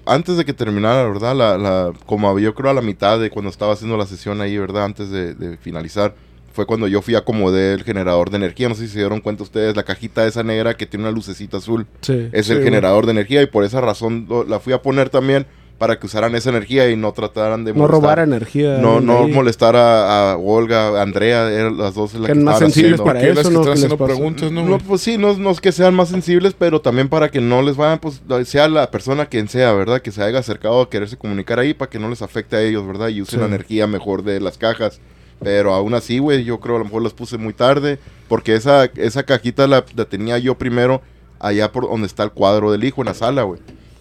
antes de que terminara, ¿verdad? La, la, como yo creo a la mitad de cuando estaba haciendo la sesión ahí, ¿verdad? Antes de, de finalizar, fue cuando yo fui a acomodé el generador de energía. No sé si se dieron cuenta ustedes, la cajita esa negra que tiene una lucecita azul. Sí. Es Sí, el generador de energía y por esa razón lo- la fui a poner también para que usaran esa energía y no trataran de No molestar. robar energía. No, no ahí. molestar a, a Olga, a Andrea, eran las dos las Que más sensibles haciendo. para eso, las que ¿no? están preguntas, ¿no? No, pues sí, no, no es que sean más sensibles, pero también para que no les vayan, pues, sea la persona quien sea, ¿verdad? Que se haya acercado a quererse comunicar ahí para que no les afecte a ellos, ¿verdad? Y usen Sí. la energía mejor de las cajas. Pero aún así, güey, yo creo a lo mejor las puse muy tarde, porque esa, esa cajita la, la tenía yo primero allá por donde está el cuadro del hijo, en la sala, güey.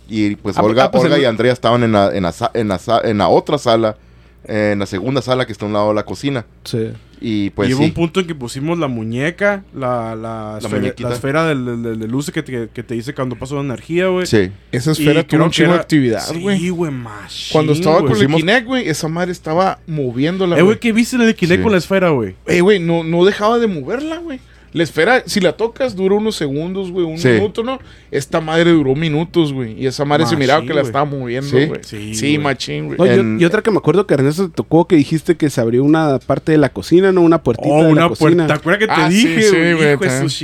Y pues Ah, Olga, ah, pues Olga y Andrea estaban en la, en, la, en, la, en la otra sala, en la segunda sala que está a un lado de la cocina. Sí. Y pues y hubo sí. un punto en que pusimos la muñeca, la, la, esfera, la esfera del, del- del- de luz que te, que te dice cuando pasó la energía, güey. Sí. Esa Y esfera tuvo un chingo de actividad, güey. Sí, güey, machín, Cuando estaba güey. con el Kinect, güey, esa madre estaba moviéndola, Eh, güey, güey. ¿qué viste en el Kinect Sí. con la esfera, güey? Eh, güey, no, no dejaba de moverla, güey. La esfera, si la tocas, dura unos segundos, güey, un Sí. minuto, ¿no? Esta madre duró minutos, güey. Y esa madre se Machín, miraba que la estaba moviendo, Sí. güey. Sí, Sí, güey. machín, güey. No, yo- En- y otra que me acuerdo que Ernesto te tocó que dijiste que se abrió una parte de la cocina, ¿no? Una puertita Oh, de la una cocina. puerta. ¿Te acuerdas que te Ah, sí, dije, sí, güey?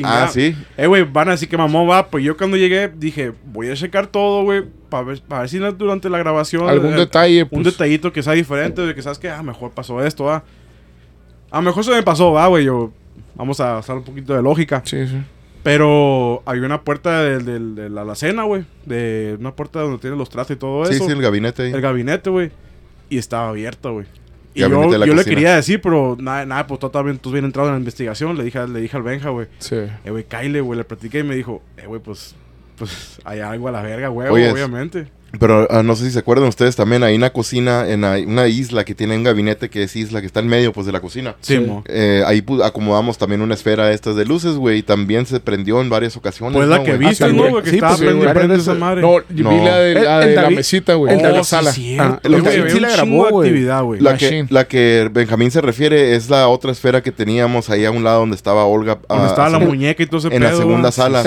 Ah, sí. Eh, güey, van así que mamó va. Pues yo cuando llegué dije, voy a checar todo, güey. Para ver, pa' ver si no- durante la grabación. Algún eh, detalle, Un pues. detallito que sea diferente. De que sabes que, ah, mejor pasó esto, ah. A lo mejor se me pasó, va, güey. Yo. Vamos a usar un poquito de lógica. Sí, sí. Pero hay una puerta del- del- de, la alacena, güey. De una puerta donde tienen los trastes y todo Sí, eso. sí, el gabinete ahí. el gabinete, güey. Y estaba abierta, güey. Y Gabinete yo, de la yo le quería decir, pero nada, nada pues tú también, tú bien entrado en la investigación. Le dije, le dije al Benja, güey. Sí. Eh, güey, Kyle, güey, le platiqué y me dijo, eh, güey, pues, pues hay algo a la verga, güey, Oye, es- obviamente. Pero ah, no sé si se acuerdan ustedes también, ahí en la cocina, en la- una isla que tiene un gabinete que es isla, que está en medio pues de la cocina. Sí. Eh, ahí acomodamos también una esfera de estas de luces, güey, y también se prendió en varias ocasiones. Pues la ¿no, que viste, Ah, ¿no, también. güey? Que Sí, estaba pues, prende, veces. esa madre. No, yo vi No. la de, El- la, el de la David- mesita, güey. el de la David- sala. Sí, cierto, Ah, había sí la grabó, actividad, güey. La que, la que Benjamín se refiere es la otra esfera que teníamos ahí a un lado donde estaba Olga. Donde ah, estaba la muñeca y todo ese En la pedo, segunda sala,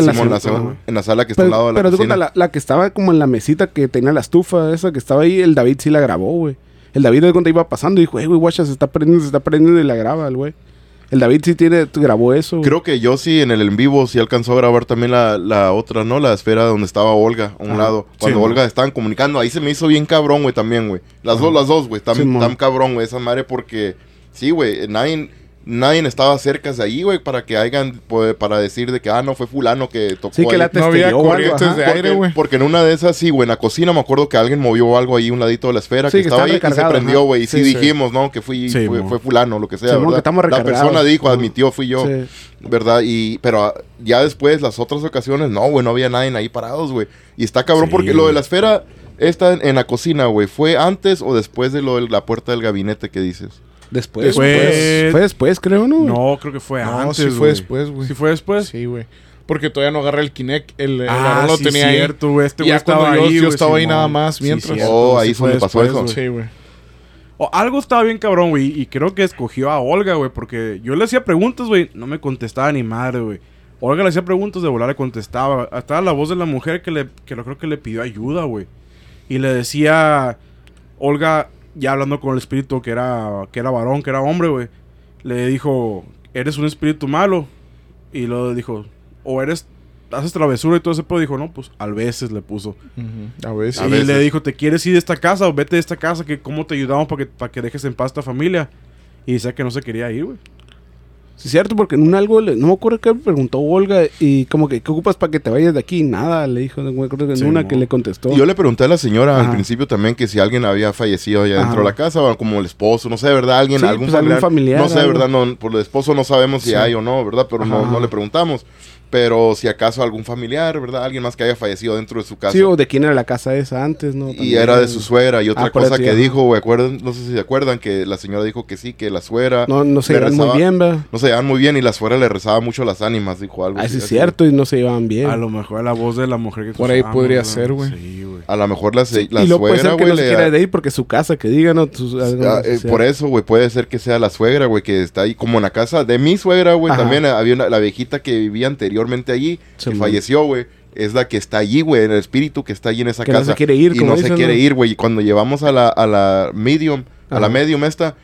En la sala que está al lado de la pero la que estaba como en la mesita que tenía la estufa esa que estaba ahí, el David sí la grabó, güey. El David de cuenta iba pasando y dijo, eh, güey, guacha, se está prendiendo, se está prendiendo y la graba el güey. El David sí tiene, grabó eso. Creo que yo sí en el en vivo sí alcanzó a grabar también la, la otra, ¿no? La esfera donde estaba Olga a un Ajá. lado. Cuando Sí, Olga estaban comunicando, ahí se me hizo bien cabrón, güey, también, güey. Las dos, las dos, güey. Tan, Sí, tan cabrón, güey, esa madre porque... Sí, güey, nadie, nadie estaba cerca de ahí, güey, para que hayan, pues, para decir de que, ah, no, fue fulano que tocó Sí, que ahí. la No había corrientes de aire, güey. porque en una de esas, sí, güey, en la cocina me acuerdo que alguien movió algo ahí, un ladito de la esfera, Sí, que, que estaba ahí y se prendió, güey. Y sí, Sí, sí. dijimos, ¿no? Que fui, Sí, fue, fue fulano, lo que sea, que ¿verdad? estamos la persona dijo, admitió, fui yo. Sí. ¿verdad? Y, pero ah, ya después, las otras ocasiones, no, güey, no había nadie ahí parados, güey. Y está cabrón Sí, porque lo de la esfera, esta en, en la cocina, güey, ¿fue antes o después de lo de la puerta del gabinete que dices? Después. Después. Fue, fue después, creo, ¿no? No, creo que fue No, antes, sí fue después, güey. ¿Sí fue después? Sí, güey. Porque todavía no agarra el Kinect. El, el Ah, Aarón lo sí, tenía ahí. cierto, güey. Este güey estaba cuando yo- ahí, yo güey, estaba ahí nada más Sí, mientras. Oh, ahí sí es donde pasó eso. Sí, güey. O algo estaba bien cabrón, güey. Y creo que escogió a Olga, güey. Porque yo le hacía preguntas, güey. No me contestaba ni madre, güey. Olga le hacía preguntas, de volar le contestaba. Estaba la voz de la mujer que le, que lo creo que le pidió ayuda, güey. Y le decía, Olga, ya hablando con el espíritu que era, que era varón, que era hombre, güey. Le dijo, eres un espíritu malo. Y luego dijo, o eres, haces travesura y todo ese pedo. Dijo, no, pues, a veces le puso. A veces. A y veces. le dijo, ¿te quieres ir de esta casa o vete de esta casa? que ¿Cómo te ayudamos para que, para que dejes en paz a esta familia? Y decía que no se quería ir, güey. Sí, es cierto, porque en un algo, le- no me acuerdo qué preguntó Olga y como que, ¿qué ocupas para que te vayas de aquí? Nada, le dijo, no me acuerdo en Sí, una que le contestó. Y yo le pregunté a la señora al principio también que si alguien había fallecido allá dentro de la casa, o como el esposo, no sé, ¿verdad? Alguien, Sí, algún, pues, algún familiar, No sé, algo. ¿verdad? No, por el esposo no sabemos si Sí. hay o no, ¿verdad? Pero no, no le preguntamos. Pero si acaso algún familiar, ¿verdad? Alguien más que haya fallecido dentro de su casa. Sí, o de quién era la casa esa antes, ¿no? y era de su suegra. Y otra Ah, por cosa que dijo, güey, acuerdan, no sé si se acuerdan, que la señora dijo que sí, que la suegra... No, no se le llevan muy bien, ¿verdad? No se llevaban muy bien y la suegra le rezaba mucho las ánimas, dijo algo. Ah, así, sí, es así. cierto, y no se llevan bien. A lo mejor la voz de la mujer que Por ahí podría ser, güey. Sí, güey. A lo mejor la, se- la y lo puede suegra, ser que güey, no se le- quiera de ahí porque su casa, que digan, ¿no? Sus- Ah, eh, por eso, güey, puede ser que sea la suegra, güey, que está ahí como en la casa de mi suegra, güey. También había una, la viejita que vivía anteriormente allí, que güey. falleció, güey. Es la que está allí, güey, en el espíritu que está allí en esa Que no casa. se quiere ir, y como no se quiere ¿no? ir, güey. Y cuando llevamos a la, a la medium, a la medium esta,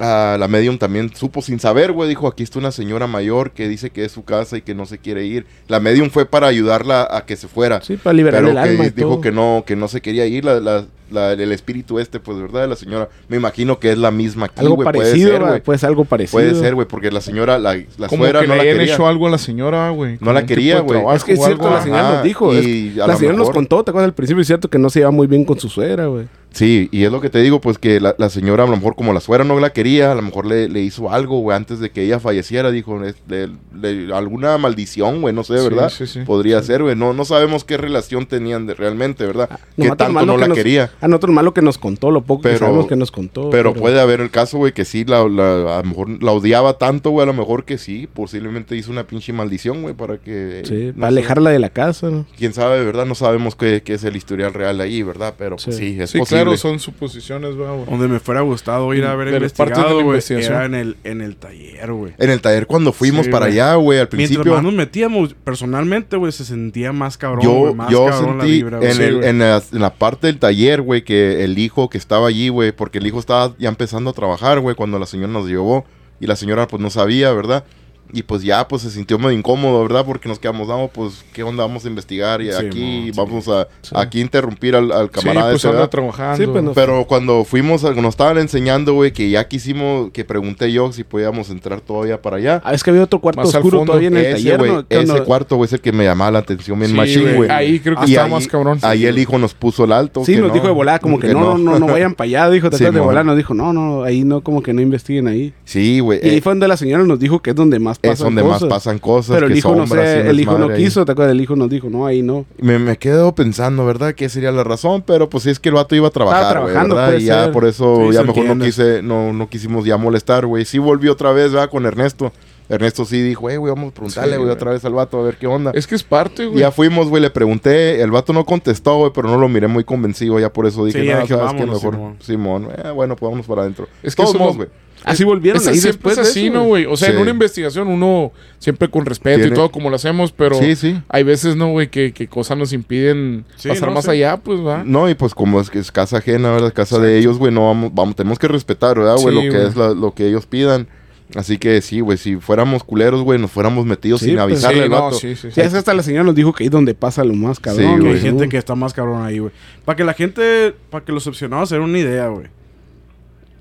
a la medium también supo sin saber, güey. Dijo, aquí está una señora mayor que dice que es su casa y que no se quiere ir. La medium fue para ayudarla a que se fuera. Sí, para liberar Pero el que alma dijo todo. que no, que no se quería ir, la, la- la- el espíritu este, pues, ¿verdad? De la señora. Me imagino que es la misma aquí, Algo güey. Puede parecido, ser, ¿va? güey. pues algo parecido. Puede ser, güey, porque la señora, la, la Como suegra que no le la quería. hecho algo a la señora, güey. No la quería, güey. Es que es cierto, algo, la señora Ajá, nos dijo. y es- a la señora nos contó, ¿te acuerdas? Al principio es cierto que no se lleva muy bien con su suegra, güey. Sí, y es lo que te digo, pues que la, la señora, a lo mejor como la suegra no la quería, a lo mejor le, le hizo algo, güey, antes de que ella falleciera, dijo, es- de- de alguna maldición, güey, no sé, Sí, ¿verdad? sí, sí. Podría ser, güey, no, no sabemos qué relación tenían de, realmente, ¿verdad? que Nosotros tanto no que la nos- quería. A nosotros malo que nos contó, lo poco que sabemos que nos contó. Pero puede haber el caso, güey, que sí, la, la- a lo mejor la odiaba tanto, güey, a lo mejor que sí, posiblemente hizo una pinche maldición, güey, para que... Sí, no para sé, alejarla de la casa, ¿no? Quién sabe, ¿verdad? No sabemos qué, qué es el historial real ahí, ¿verdad? Pero pues, Sí. sí, es Sí, posible. claro, son suposiciones, güey. Donde me fuera gustado ir a haber De investigado, la güey, investigación. era en el, en el taller, güey. En el taller cuando fuimos Sí, para allá, güey, al Mientras principio... más nos metíamos, personalmente, güey, se sentía más cabrón, Yo, más yo cabrón la sentí vibra, en, el- en, la, en la parte del taller, güey, que el hijo que estaba allí, güey, porque el hijo estaba ya empezando a trabajar, güey, cuando la señora nos llevó y la señora pues no sabía, ¿verdad? Y pues ya pues se sintió medio incómodo, ¿verdad? Porque nos quedamos, no, pues qué onda, vamos a investigar y Sí, aquí mo, vamos a aquí interrumpir al, al Sí, camarada pues ese, trabajando. Sí, pues, Pero cuando fuimos, nos estaban enseñando, güey, que ya quisimos, que pregunté yo si podíamos entrar todavía para allá. Ah, es que había otro cuarto Más al oscuro fondo. todavía en el ese, taller. Que ese no- cuarto, güey, es el que me llamaba la atención bien Sí, machín, güey. Ahí creo que ahí- más cabrón. Ahí el hijo nos puso el alto. Sí, que nos no, dijo de volada como que, no, no, no, vayan para allá, dijo, ¿te Sí, acuerdas de volada? Nos dijo, no, no, ahí no, como que no investiguen ahí. Sí, güey. Y ahí eh, fue donde la señora nos dijo que es donde más pasan es donde cosas. más pasan cosas. Pero el que hijo no sé, el hijo no ahí. quiso, ¿te acuerdas? El hijo nos dijo, no, ahí no. Me, me quedo pensando, ¿verdad? ¿Qué sería la razón? Pero pues sí es que el vato iba a trabajar, güey, Y ya ser. por eso Sí, ya mejor no quise, no, no quisimos ya molestar, güey. Sí volvió otra vez, ¿verdad? Con Ernesto. Ernesto sí dijo, "Eh, güey, vamos a preguntarle, güey, otra vez al vato a ver qué onda. Es que es parte, Y güey. ya fuimos, güey, le pregunté, el vato no contestó, güey, pero no lo miré muy convencido, ya por eso dije, Sí, ya no, sabes que mejor, Simón. Simón, eh, bueno, pues vámonos para adentro. Es que Todos somos- güey. Así volvieron ahí siempre después es de así, eso, ¿no, güey? O sea, en una investigación uno siempre con respeto Tiene- y todo como lo hacemos, pero Sí, sí. hay veces, ¿no, güey? Que, que cosas nos impiden Sí, pasar no, más sí. allá, pues, ¿va? No, y pues como es que es casa ajena, ¿verdad? Casa de ellos, güey, no vamos, vamos, tenemos que respetar, ¿verdad, güey? Sí, lo que es la- lo que ellos pidan. Así que sí, güey, si fuéramos culeros, güey, nos fuéramos metidos Sí, sin pues, avisarle Sí, al no, vato. sí, sí, sí. Sí, es hasta la señora nos dijo que ahí donde pasa lo más cabrón. Sí, Que güey. hay gente que está más cabrón ahí, güey. Para que la gente, para que los opcionados se den una idea, güey.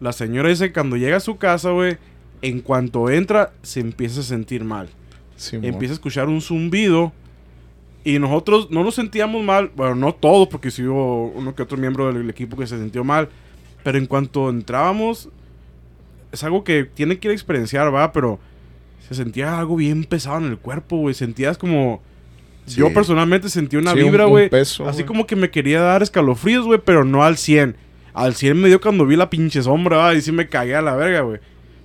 La señora dice que cuando llega a su casa, güey, en cuanto entra, se empieza a sentir mal. Sí, empieza a escuchar un zumbido. Y nosotros no nos sentíamos mal. Bueno, no todos, porque sí hubo uno que otro miembro del equipo que se sintió mal. Pero en cuanto entrábamos, es algo que tienen que ir a experienciar, va, pero se sentía algo bien pesado en el cuerpo, güey. Sentías como. Sí. Yo personalmente sentí una Sí, un- vibra, un güey. peso, Así güey. como que me quería dar escalofríos, güey, pero no al 100. Al 100 me dio cuando vi la pinche sombra, ¿va? y sí me cagué a la verga, güey.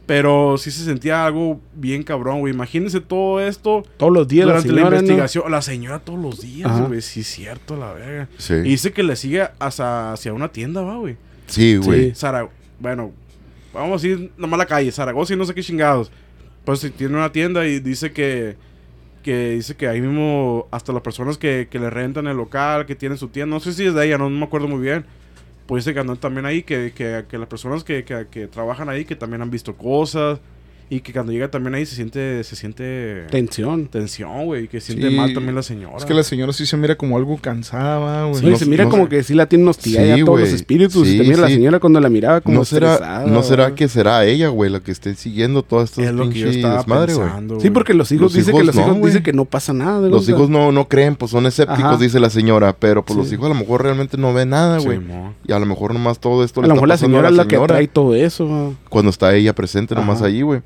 Pero sí se sentía algo bien cabrón, güey. Imagínense todo esto Todos los días durante la, investigación. La señora todos los días, Ajá. güey. Sí, es cierto, la verga. Sí, Y dice que le sigue hacia, hacia una tienda, va, güey. sí, güey. Zara- bueno, vamos a ir nomás a la calle, Zaragoza y no sé qué chingados. Pues sí, tiene una tienda y dice que, que dice que ahí mismo, hasta las personas que, que le rentan el local, que tienen su tienda, no sé si es de ella, no, me acuerdo muy bien. Que andan también ahí, que, que, que las personas que, que trabajan ahí, que también han visto cosas. Y que cuando llega también ahí se siente, se siente Tensión. tensión, güey. Que siente Sí. mal también la señora. Es que la señora sí se mira como algo cansada, güey. Sí, no- se mira no como que sí la tiene hostigada Sí, todos los espíritus. Sí, y mira la señora cuando la miraba como ¿No será, ¿No será ¿verdad? que será ella, güey, la que esté siguiendo todas estas es lo que yo estaba güey? pensando, Sí, porque los hijos Los dicen hijos que los no, hijos dicen que no pasa nada. Los o sea, hijos no, no creen, pues son escépticos, Ajá. dice la señora. Pero pues los hijos a lo mejor realmente no ven nada, güey. Y a lo mejor nomás todo esto A lo mejor la señora es la que trae todo eso. cuando está ella presente nomás allí, güey.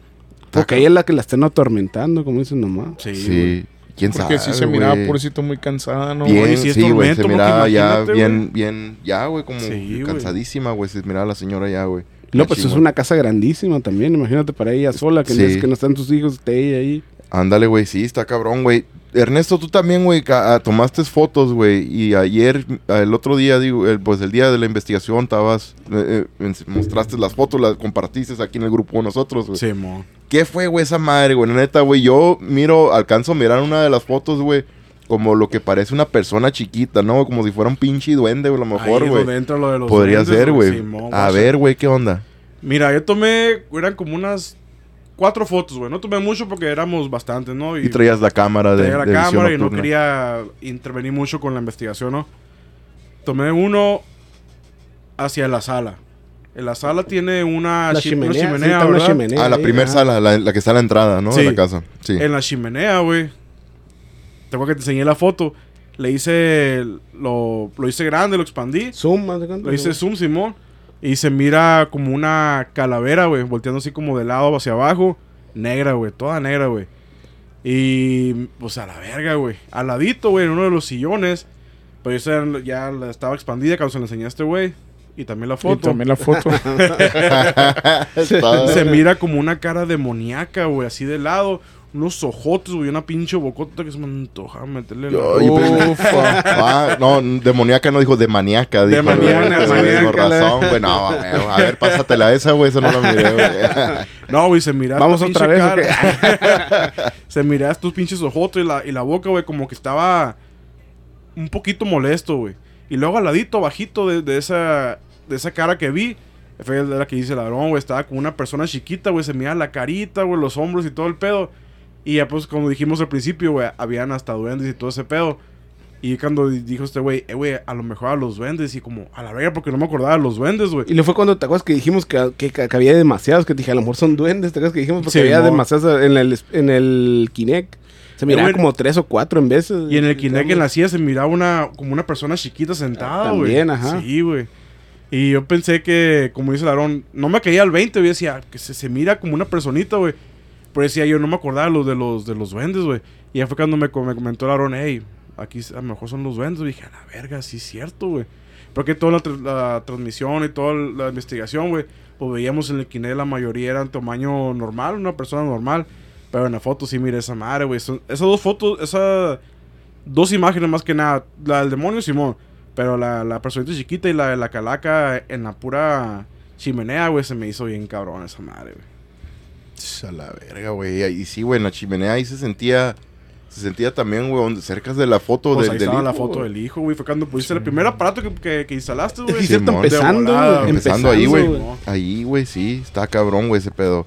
Porque ella es la que la están atormentando, como dicen nomás. Sí, Sí. ¿Quién Porque sabe, sí se miraba, pobrecito, muy cansada, ¿no? Bien, Oye, si es sí, güey, se miraba ya bien, bien, ya, güey, como Sí, cansadísima, güey, se miraba la señora ya, güey. No, pues es una casa grandísima también. Imagínate para ella sola, que, no, Sí. es, que no están tus hijos, esté ella ahí. Ándale, güey, sí, está cabrón, güey. Ernesto, tú también, güey, ah, tomaste fotos, güey, y ayer, el otro día, digo, el- pues el día de la investigación, estabas, eh, eh, mostraste las fotos, las compartiste aquí en el grupo con nosotros, güey. Simón. ¿Qué fue, güey, esa madre, güey? Neta, güey, yo miro, alcanzo a mirar una de las fotos, güey, como lo que parece una persona chiquita, ¿no? Como si fuera un pinche duende, güey, a lo mejor, güey. donde entra lo de los Podría duendes, ser, güey. Simón, A ver, güey, ¿qué onda? Mira, yo tomé, eran como unas cuatro fotos, güey. No tomé mucho porque éramos bastantes, ¿no? Y traías la cámara de, traía la de cámara y no quería intervenir mucho con la investigación, ¿no? Tomé uno hacia la sala. En la sala tiene una, La chi- chimenea. una sí, chimenea, está una ¿verdad? chimenea Ah, la primera sala, la, la que está a la entrada, ¿no? De Sí. la casa. Sí. En la chimenea, güey. Tengo que te enseñé la foto. Le hice, lo, lo hice grande, lo expandí. Zoom, más de cuánto, Lo hice zoom, Simón. Y se mira como una calavera, güey. Volteando así como de lado hacia abajo. Negra, güey. Toda negra, güey. Y pues a la verga, güey. Al ladito, güey, en uno de los sillones. Pues esa ya la estaba expandida cuando se la este güey. Y también la Y foto. también la foto. Está- Se mira como una cara demoníaca, güey. Así de lado. Unos ojotes, güey. Una pinche bocota que se me antoja meterle la... Pensé- ah, no, demoníaca no dijo demoníaca. Dijo, Demoníaca, güey, demoníaca, Con la- razón, güey. No, a ver, a ver, pásatela esa, güey. Esa no la miré, güey. No, güey, se mira. Vamos otra vez, cara. se mira estos pinches ojotes y la, y la boca, güey, como que estaba un poquito molesto, güey. Y luego al ladito, bajito de, de esa, de esa cara que vi, fue de la que dice el ladrón, güey, estaba como una persona chiquita, güey, se mira la carita, güey, los hombros y todo el pedo. Y ya, pues, como dijimos al principio, güey, habían hasta duendes y todo ese pedo. Y cuando di- dijo este güey, eh, güey, a lo mejor a los duendes. Y como, a la verga, porque no me acordaba de los duendes, güey. Y le fue cuando te acuerdas que dijimos que, que, que había demasiados, que te dije, a lo mejor son duendes, te acuerdas que dijimos porque Sí, había mo. demasiados en el, en el Kinect. Se miraba como tres o cuatro en veces. Y en el Kinect en la silla se miraba una, como una persona chiquita sentada, güey. También, ajá. Sí, güey. Y yo pensé que, como dice el Aarón, no me caía al 20, güey. Decía, que se, se mira como una personita, güey. Pero decía, yo no me acordaba los de los, de los duendes, güey. Y ya fue cuando me, me comentó el Aarón, hey, aquí a lo mejor son los duendes. Y dije, a la verga, sí es cierto, güey. Porque toda la, tr- la transmisión y toda la investigación, güey, pues veíamos en el Kinect la mayoría eran tamaño normal, una persona normal. Pero en la foto sí mire esa madre, güey. Esas dos fotos, esas dos imágenes más que nada. La del demonio, Simón. Pero la, la personita chiquita y la de la calaca en la pura chimenea, güey, se me hizo bien cabrón esa madre, güey. A la verga, güey. Y sí, güey, en la chimenea ahí se sentía. Se sentía también, güey, donde- cerca de la foto Pues del, ahí del estaba la hijo, foto güey. del hijo, güey. Fue cuando pusiste el primer aparato que, que, que instalaste, güey. Sí, empezando, volada, güey, Empezando ahí, güey. güey. Ahí, güey, sí. Está cabrón, güey, ese pedo.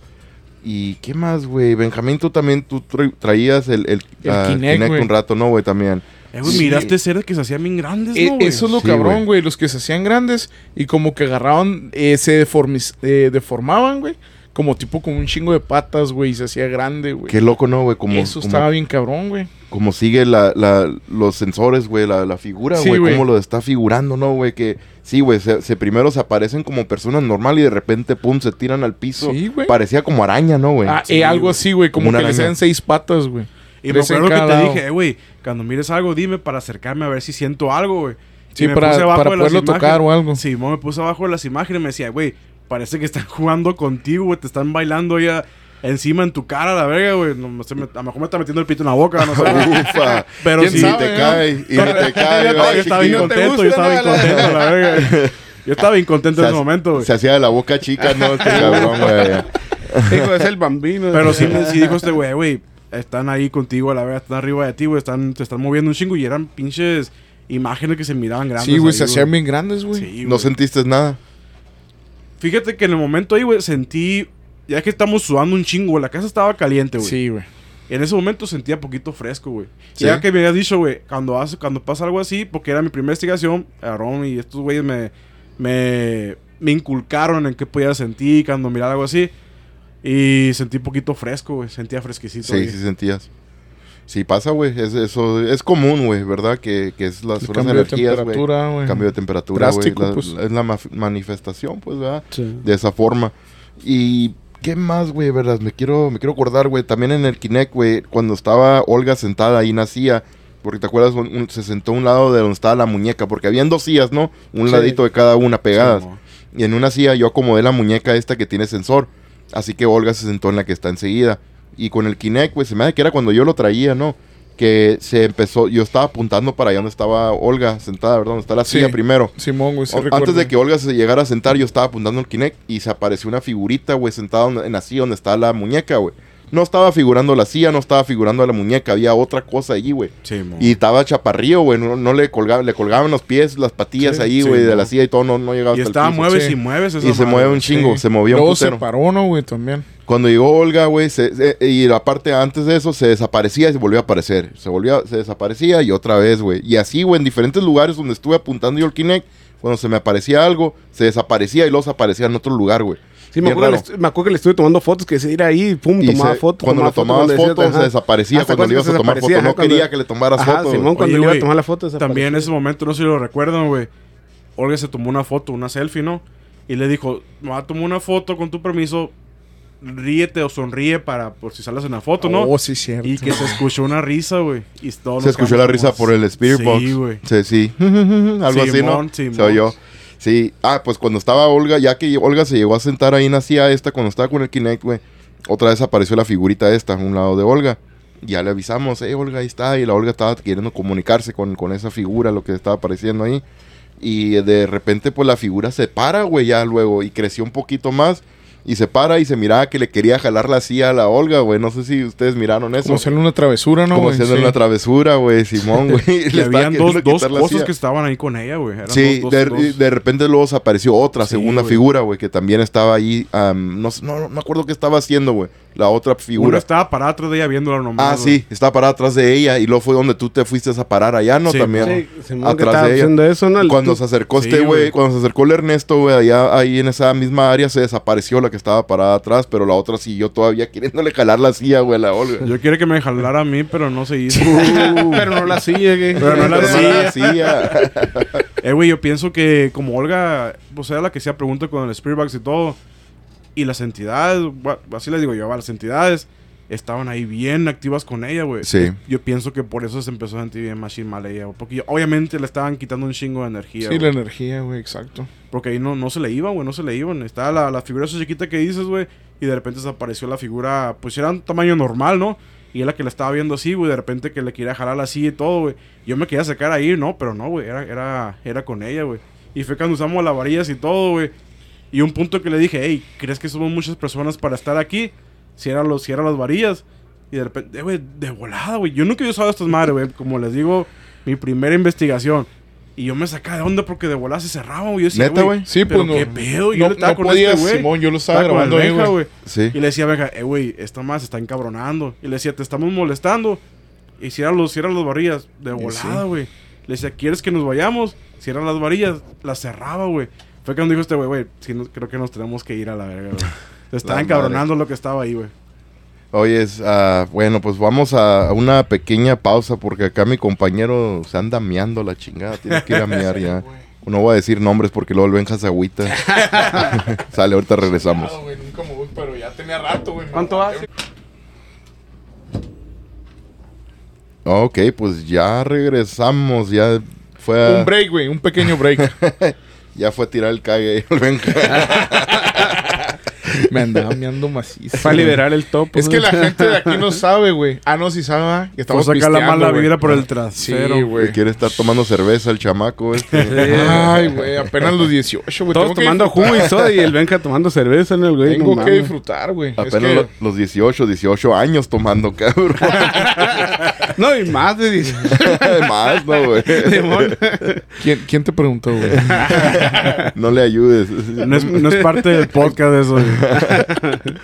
¿Y qué más, güey? Benjamín, tú también tú tra- traías el, el, El ah, Kinect, un rato, ¿no, güey? También. Eh, güey, Sí. miraste seres que se hacían bien grandes, Eh, ¿no, güey? eso es lo Sí, cabrón, güey. güey. Los que se hacían grandes y como que agarraban, eh, se deformis- eh, deformaban, güey. Como tipo con un chingo de patas, güey. Y se hacía grande, güey. Qué loco, ¿no, güey? Como, Eso como, estaba bien cabrón, güey. como sigue la, la- los sensores, güey, la, la figura, Sí, güey. güey. cómo lo está figurando, ¿no, güey? Que sí, güey, se, se- primero se aparecen como personas normal y de repente, pum, se tiran al piso. Sí, güey. Parecía como araña, ¿no, güey? Ah, Sí, eh, algo güey. así, güey. Como, que le araña. sean seis patas, güey. Y me acuerdo que te lado. dije, eh, güey, cuando mires algo, dime para acercarme a ver si siento algo, güey. Y Sí, me para, puse abajo para de las poderlo tocar o algo. Sí, me puse abajo de las imágenes y me decía, güey, parece que están jugando contigo, güey, te están bailando ya encima en tu cara, la verga, güey. No, sé, me- a lo mejor me está metiendo el pito en la boca, no sé. Ufa. Pero ¿Quién sí, y sabe, te no? cae, y ni te cae, yo estaba bien contento, yo estaba bien contento, la verga. Yo estaba bien contento en Se ese momento, güey. Se hacía de la boca chica, ¿no? Este cabrón, güey. Hijo, es el bambino. Pero sí, me- sí dijo este güey, güey, están ahí contigo, a la verdad, están arriba de ti, güey, están, te están moviendo un chingo y eran pinches imágenes que se miraban grandes. Sí, güey, se hacían bien grandes, güey. Sí, No sentiste nada. Fíjate que en el momento ahí, güey, sentí, ya que estamos sudando un chingo, güey, la casa estaba caliente, güey. Sí, güey. En ese momento sentía poquito fresco, güey. Sí. Ya que me habías dicho, güey, cuando, hace, cuando pasa algo así, porque era mi primera investigación, Aaron y estos güeyes me, me, me inculcaron en qué podía sentir cuando miraba algo así. Y sentí poquito fresco, güey. Sentía fresquecito. Sí, sí sentías. Sí pasa, güey. Es, eso es común, güey, ¿verdad? Que, que es las cambio de energías, güey. temperatura, güey. Cambio de temperatura, güey. Pues. Es la ma- manifestación, pues, ¿verdad? Sí. De esa forma. Y... ¿Qué más, güey? ¿Verdad? Me quiero, me quiero acordar, güey. También en el Kinect, güey. Cuando estaba Olga sentada ahí nacía. Porque te acuerdas, Un- un- se sentó a un lado de donde estaba la muñeca. Porque habían dos sillas, ¿no? Un Sí. ladito de cada una pegadas. Sí. Y en una silla yo acomodé la muñeca esta que tiene sensor. Así que Olga se sentó en la que está enseguida. Y con el Kinect, pues se me hace que era cuando yo lo traía, ¿no? Que se empezó, yo estaba apuntando para allá donde estaba Olga sentada, ¿verdad? Donde está la Sí. silla primero. Simón, güey, sí recuerdo. Antes de que Olga se llegara a sentar, yo estaba apuntando el Kinect y se apareció una figurita, güey, sentada en la silla donde está la muñeca, güey. No estaba figurando la silla, no estaba figurando la muñeca, había otra cosa allí, güey. Sí. Y estaba chaparrío, güey, no, no le colgaba, le colgaban los pies, las patillas Sí, ahí, sí, güey, de la silla y todo, no, no llegaba Y hasta estaba el piso. mueves y mueves esa Y se mueve un chingo, se movía un Luego se putero. paró, ¿no, güey? También. Cuando llegó Olga, güey, se- se- y aparte antes de eso se desaparecía y se volvió a aparecer. Se volvía, se desaparecía y otra vez, güey. Y así, güey, en diferentes lugares donde estuve apuntando yo el Kinect, cuando se me aparecía algo, se desaparecía y luego se aparecía en otro lugar, güey. Sí, me acuerdo, le me acuerdo que le estuve tomando fotos, que se ir ahí, pum, Y tomaba se- fotos. cuando le tomaba tomabas decía, fotos, se desaparecía Hasta cuando le ibas a tomar desaparecía, foto. No cuando- quería que le tomaras Ajá, fotos. Simón, cuando Oye, le iba a tomar la foto, También en ese momento, no sé si lo recuerdan, güey. Olga se tomó una foto, una selfie, ¿no? Y le dijo, me va a tomar una foto con tu permiso. Ríete o sonríe para por si sales en la foto, ¿no? Oh, sí, cierto. Y que se escuchó una risa, güey. Y Se escuchó la risa por el Spirit Sí, Box. Sí, sí. Algo así, ¿no? Simón, Simón. Se oyó. Sí. Ah, pues cuando estaba Olga, ya que Olga se llegó a sentar ahí silla esta, cuando estaba con el Kinect, güey. Otra vez apareció la figurita esta a un lado de Olga. Ya le avisamos, eh, Olga, ahí está. Y la Olga estaba queriendo comunicarse con, con esa figura, lo que estaba apareciendo ahí. Y de repente, pues la figura se para, güey, ya luego. Y creció un poquito más. Y se para y se miraba que le quería jalar la silla a la Olga, güey. No sé si ustedes miraron eso. Como hacerle una travesura, ¿no, Como güey? haciendo Sí. una travesura, güey, Simón, güey. Y habían dos, dos cosas que estaban ahí con ella, güey. Sí, dos- de, dos- de repente luego se apareció otra, Sí, segunda figura, güey, que también estaba ahí. am, no, sé- no, no me acuerdo qué estaba haciendo, güey. La otra figura. estaba parada atrás de ella viéndola nomás. Ah, sí, estaba parada atrás de ella y luego fue donde tú te fuiste a parar allá, ¿no? Sí, También. Sí, atrás estaba de ella. haciendo eso, ¿no? Cuando Tú- se acercó Sí, este güey, cuando se acercó el Ernesto, güey, allá ahí en esa misma área se desapareció la que estaba parada atrás, pero la otra siguió todavía queriéndole jalar la silla, güey, a la Olga. Yo quiero que me jalara a mí, pero no se hizo. Pero no la sigue, güey. Pero no la Pero silla. la silla. Eh, güey, yo pienso que como Olga, pues era la que hacía preguntas con el Spirit Box y todo, y las entidades, así les digo yo, las entidades estaban ahí bien activas con ella, güey. Sí. Yo pienso que por eso se empezó a sentir bien machine mal ella, güey, porque obviamente le estaban quitando un chingo de energía, Sí, la energía, güey, exacto. porque ahí no, no se le iban, güey, no se le iban. Estaba la, la figura esa chiquita que dices, güey, y de repente desapareció la figura, pues era un tamaño normal, ¿no? Y él la que la estaba viendo así, güey, de repente que le quería jalar así y todo, güey. Yo me quería sacar ahí, ¿no? Pero no, güey, era, era, era con ella, güey. Y fue cuando usamos las varillas y todo, güey. Y un punto que le dije, hey, ¿crees que somos muchas personas para estar aquí? Si eran los, si eran las varillas. Y de repente, güey, de volada, güey. Yo nunca había usado estas madres, güey. Como les digo, mi primera investigación. Y yo me sacaba de onda porque de volada se cerraban, güey. ¿Neta, güey? Sí, pero pues no. qué pedo. Y no, yo estaba no con podías, este. Simón, yo lo estaba, grabando ahí, güey. Sí. Y le decía, venga, eh, güey, esta más se está encabronando. Y le decía, te estamos molestando. Y cierra los, cierra las varillas. De volada, sí. güey. Le decía, ¿quieres que nos vayamos? Cierra las varillas. Las cerraba, güey. Fue cuando dijo este güey, güey, sí, nos- creo que nos tenemos que ir a la verga, güey. Se estaba encabronando lo que estaba ahí, güey. Oye, es, ah, bueno, pues vamos a una pequeña pausa porque acá mi compañero se anda meando la chingada. Tiene que ir a mear ya. No voy a decir nombres porque luego el Benja se agüita. Sale, ahorita regresamos. No, güey, nunca me voy, pero ya tenía rato, güey. ¿Cuánto hace? Ok, pues ya regresamos. Ya fue a, Un break, güey, un pequeño break. ya fue a tirar el cague. Me andaba meando macizo. Para güey. liberar el topo. Es que la gente de aquí no sabe, güey. Ah, no, sí sabe. Que estamos sacar la mala güey. vibra por el Sí, trasero. güey. Que quiere estar tomando cerveza el chamaco este. Ay, güey, apenas los 18, güey. Todos Tengo tomando jugo y soda y el Benja tomando cerveza en el güey. Tengo no que mames. disfrutar, güey. Es Apenas que- los 18, 18 años tomando, cabrón. No, y más de 10. Más, no, güey. ¿Quién, quién te preguntó, güey? No le ayudes. No es, no es parte del podcast de eso. güey.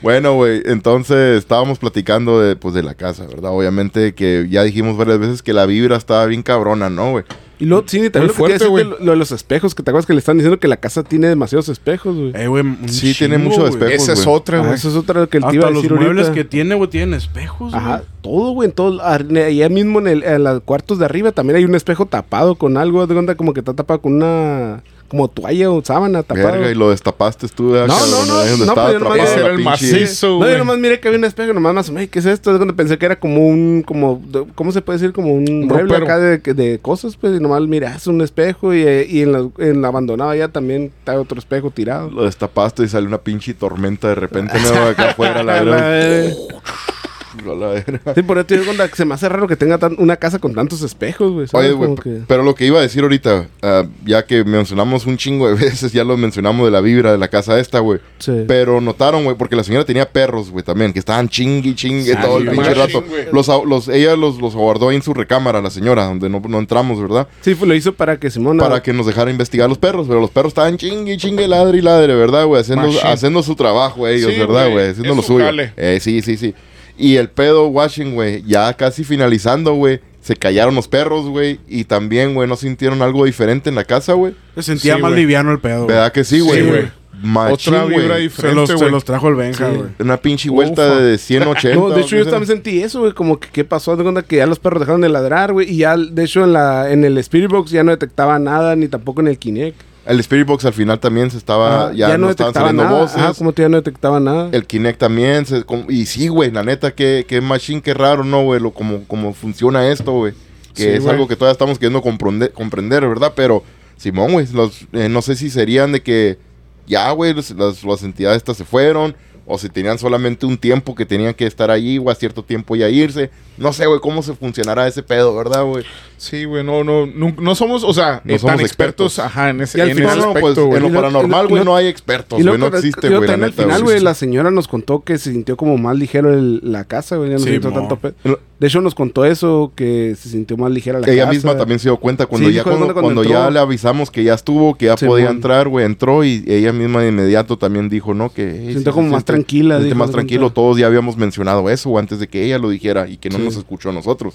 Bueno, güey, entonces estábamos platicando de, pues, de la casa, ¿verdad? Obviamente que ya dijimos varias veces que la vibra estaba bien cabrona, ¿no, güey? Y luego, sí, también Muy lo fuerte, güey. lo, lo de los espejos, que te acuerdas que le están diciendo que la casa tiene demasiados espejos, güey. Eh, güey, Sí, tiene chingo, mucho güey. espejo. Esa es otra, Ah, güey. eso es otra que Hasta a los decir muebles ahorita. que tiene, güey, tienen espejos, güey. Ajá, todo, güey, en todo. Allá mismo en, el, en los cuartos de arriba también hay un espejo tapado con algo, de onda como que está tapado con una como toalla o sábana tapada. Verga, y lo destapaste tú, ¿verdad, No, no, no, no, estaba pero yo nomás- era el macizo, No, yo nomás miré que había un espejo, nomás más ¿qué es esto? Es cuando pensé que era como un, como, de- ¿cómo se puede decir? Como un mueble acá de, de cosas, pues, y nomás miré, es un espejo y, y en, la, en la abandonada ya también está otro espejo tirado. Lo destapaste y salió una pinche tormenta de repente, ¿no? Acá afuera, la verdad. A la verga. Sí, por eso te digo, onda, que se me hace raro que tenga tan- una casa con tantos espejos, güey. Oye, güey, que- pero lo que iba a decir ahorita, ah, ya que mencionamos un chingo de veces, ya lo mencionamos de la vibra de la casa esta, güey. Sí. Pero notaron, güey, porque la señora tenía perros, güey, también, que estaban chingui, chingue Sí, todo el pinche rato. güey. Los, los, ella los, los guardó ahí en su recámara, la señora, donde no, no entramos, ¿verdad? Sí, pues lo hizo para que Simona... Para que nos dejara investigar los perros, pero los perros estaban chingue, chingue, ladre y ladre, ¿verdad, güey? Haciendo, haciendo su trabajo ellos, Sí, ¿verdad, güey? Haciendo Es lo su suyo. Eh, sí, sí, sí. Y el pedo washing, güey, ya casi finalizando, güey. Se callaron los perros, güey. Y también, güey, no sintieron algo diferente en la casa, güey. Se sentía Sí, más liviano el pedo. ¿Verdad que sí, güey? Sí, güey. Machín, Otra vibra. Se diferente, los, se los trajo el Benja, güey. Una pinche vuelta Ufa. de 180. No, de hecho yo ¿o qué también sentí eso, güey, como que qué pasó, de cuenta que ya los perros dejaron de ladrar, güey, y ya, de hecho, en la en el Spirit Box ya no detectaba nada, ni tampoco en el Kinect. El Spirit Box al final también se estaba. Ah, ya, no, estaban saliendo nada. voces. Ajá, como ya no detectaba nada. El Kinect también. se- como- y sí, güey, la neta, qué, qué machine, qué raro, ¿no, güey? Lo, como, como funciona esto, güey. Que Sí, es algo que todavía estamos queriendo comprender, comprender ¿verdad? Pero, Simón, güey, eh, no sé si serían de que ya, güey, las, las entidades estas se fueron. O si tenían solamente un tiempo que tenían que estar allí, o a cierto tiempo ya irse. No sé, güey, cómo se funcionará ese pedo, ¿verdad, güey? Sí, güey, no, no, no, no somos, o sea, No eh, somos tan expertos, expertos. ajá, en ese, Y al en final, ese no, pues, aspecto, güey. en lo paranormal, güey, no hay expertos, güey, no existe, güey, la también al neta, final, güey. la señora nos contó que se sintió como más ligero el- la casa, güey, ya no Sí, sintió mo. tanto De hecho, nos contó eso, que se sintió más ligera la casa. Ella misma también se dio cuenta cuando Sí, ya cuando, cuando ya le avisamos que ya estuvo, que ya Sí, podía entrar, güey, entró y ella misma de inmediato también dijo, ¿no? Que hey, Se sintió como más tranquila, más tranquilo. Todos ya habíamos mencionado eso antes de que ella lo dijera y que no nos escuchó a nosotros.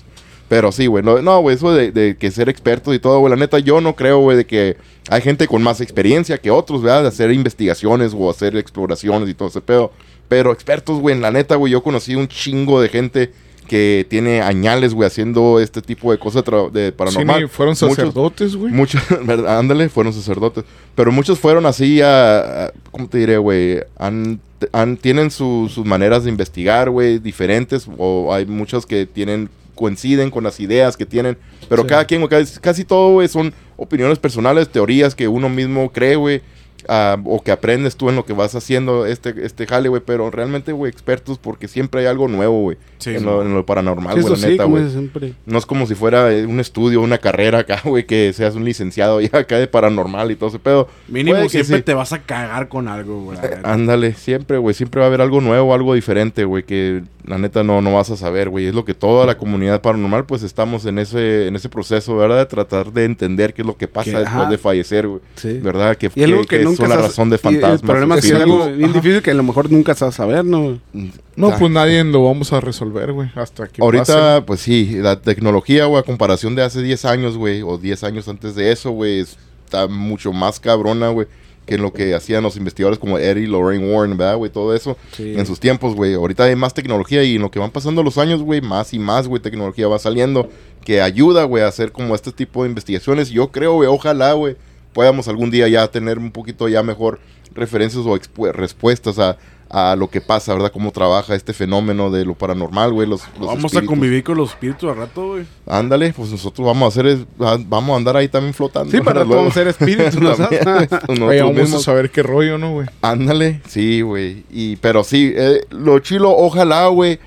Pero sí, güey, no, güey, eso de, de que ser expertos y todo, güey, la neta yo no creo, güey, de que hay gente con más experiencia que otros, ¿verdad? De hacer investigaciones o hacer exploraciones y todo ese pedo. Pero expertos, güey, en la neta, güey, yo conocí un chingo de gente que tiene añales, güey, haciendo este tipo de cosas de Sí, paranormal. ni fueron Muchos- sacerdotes, güey. Muchos, ¿verdad? ándale, fueron sacerdotes. Pero muchos fueron así a, a- ¿cómo te diré, güey? Han, han- tienen su- sus maneras de investigar, güey, diferentes. O hay muchos que tienen, coinciden con las ideas que tienen. Pero Sí. cada quien, casi, casi todo, güey, son opiniones personales, teorías que uno mismo cree, güey. Ah, o que aprendes tú en lo que vas haciendo este, este jale, güey. Pero realmente, güey, expertos porque siempre hay algo nuevo, güey. Sí, en, lo, en lo paranormal, güey, sí, neta, güey. siempre. No es como si fuera eh, un estudio, una carrera acá, güey, que seas un licenciado ya acá de paranormal y todo ese pedo. Mínimo siempre sí. te vas a cagar con algo, güey. Eh, ándale, siempre, güey, siempre va a haber algo nuevo, algo diferente, güey, que la neta no, no vas a saber, güey. Es lo que toda la comunidad paranormal, pues estamos en ese, en ese proceso, ¿verdad? De tratar de entender qué es lo que pasa Que, después ajá. de fallecer, güey. Sí. ¿Verdad? Que, Y algo que- que, que nunca la sabes- razón de fantasmas. El problema es que es algo bien Ajá. difícil que a lo mejor nunca sabes saber, ¿no? No, Ah. pues nadie lo vamos a resolver, güey, hasta que Ahorita, pase. pues sí, la tecnología, güey, a comparación de hace 10 años, güey, o 10 años antes de eso, güey, está mucho más cabrona, güey, que en lo que hacían los investigadores como Eddie, Lorraine Warren, ¿verdad, güey? Todo eso Sí. en sus tiempos, güey. Ahorita hay más tecnología y en lo que van pasando los años, güey, más y más, güey, tecnología va saliendo que ayuda, güey, a hacer como este tipo de investigaciones. Yo creo, güey, ojalá, güey, podamos algún día ya tener un poquito ya mejor referencias o respuestas a, a lo que pasa, ¿verdad? Cómo trabaja este fenómeno de lo paranormal, güey. Los, los Vamos a convivir con los espíritus al rato, güey. Ándale, pues nosotros vamos a hacer, es- vamos a andar ahí también flotando. Sí, para Luego. todos ser espíritus. También, nosotros Oye, vamos mismos. a saber qué rollo, ¿no, güey? Ándale, sí, güey. Y, pero sí, eh, lo chilo, ojalá, güey,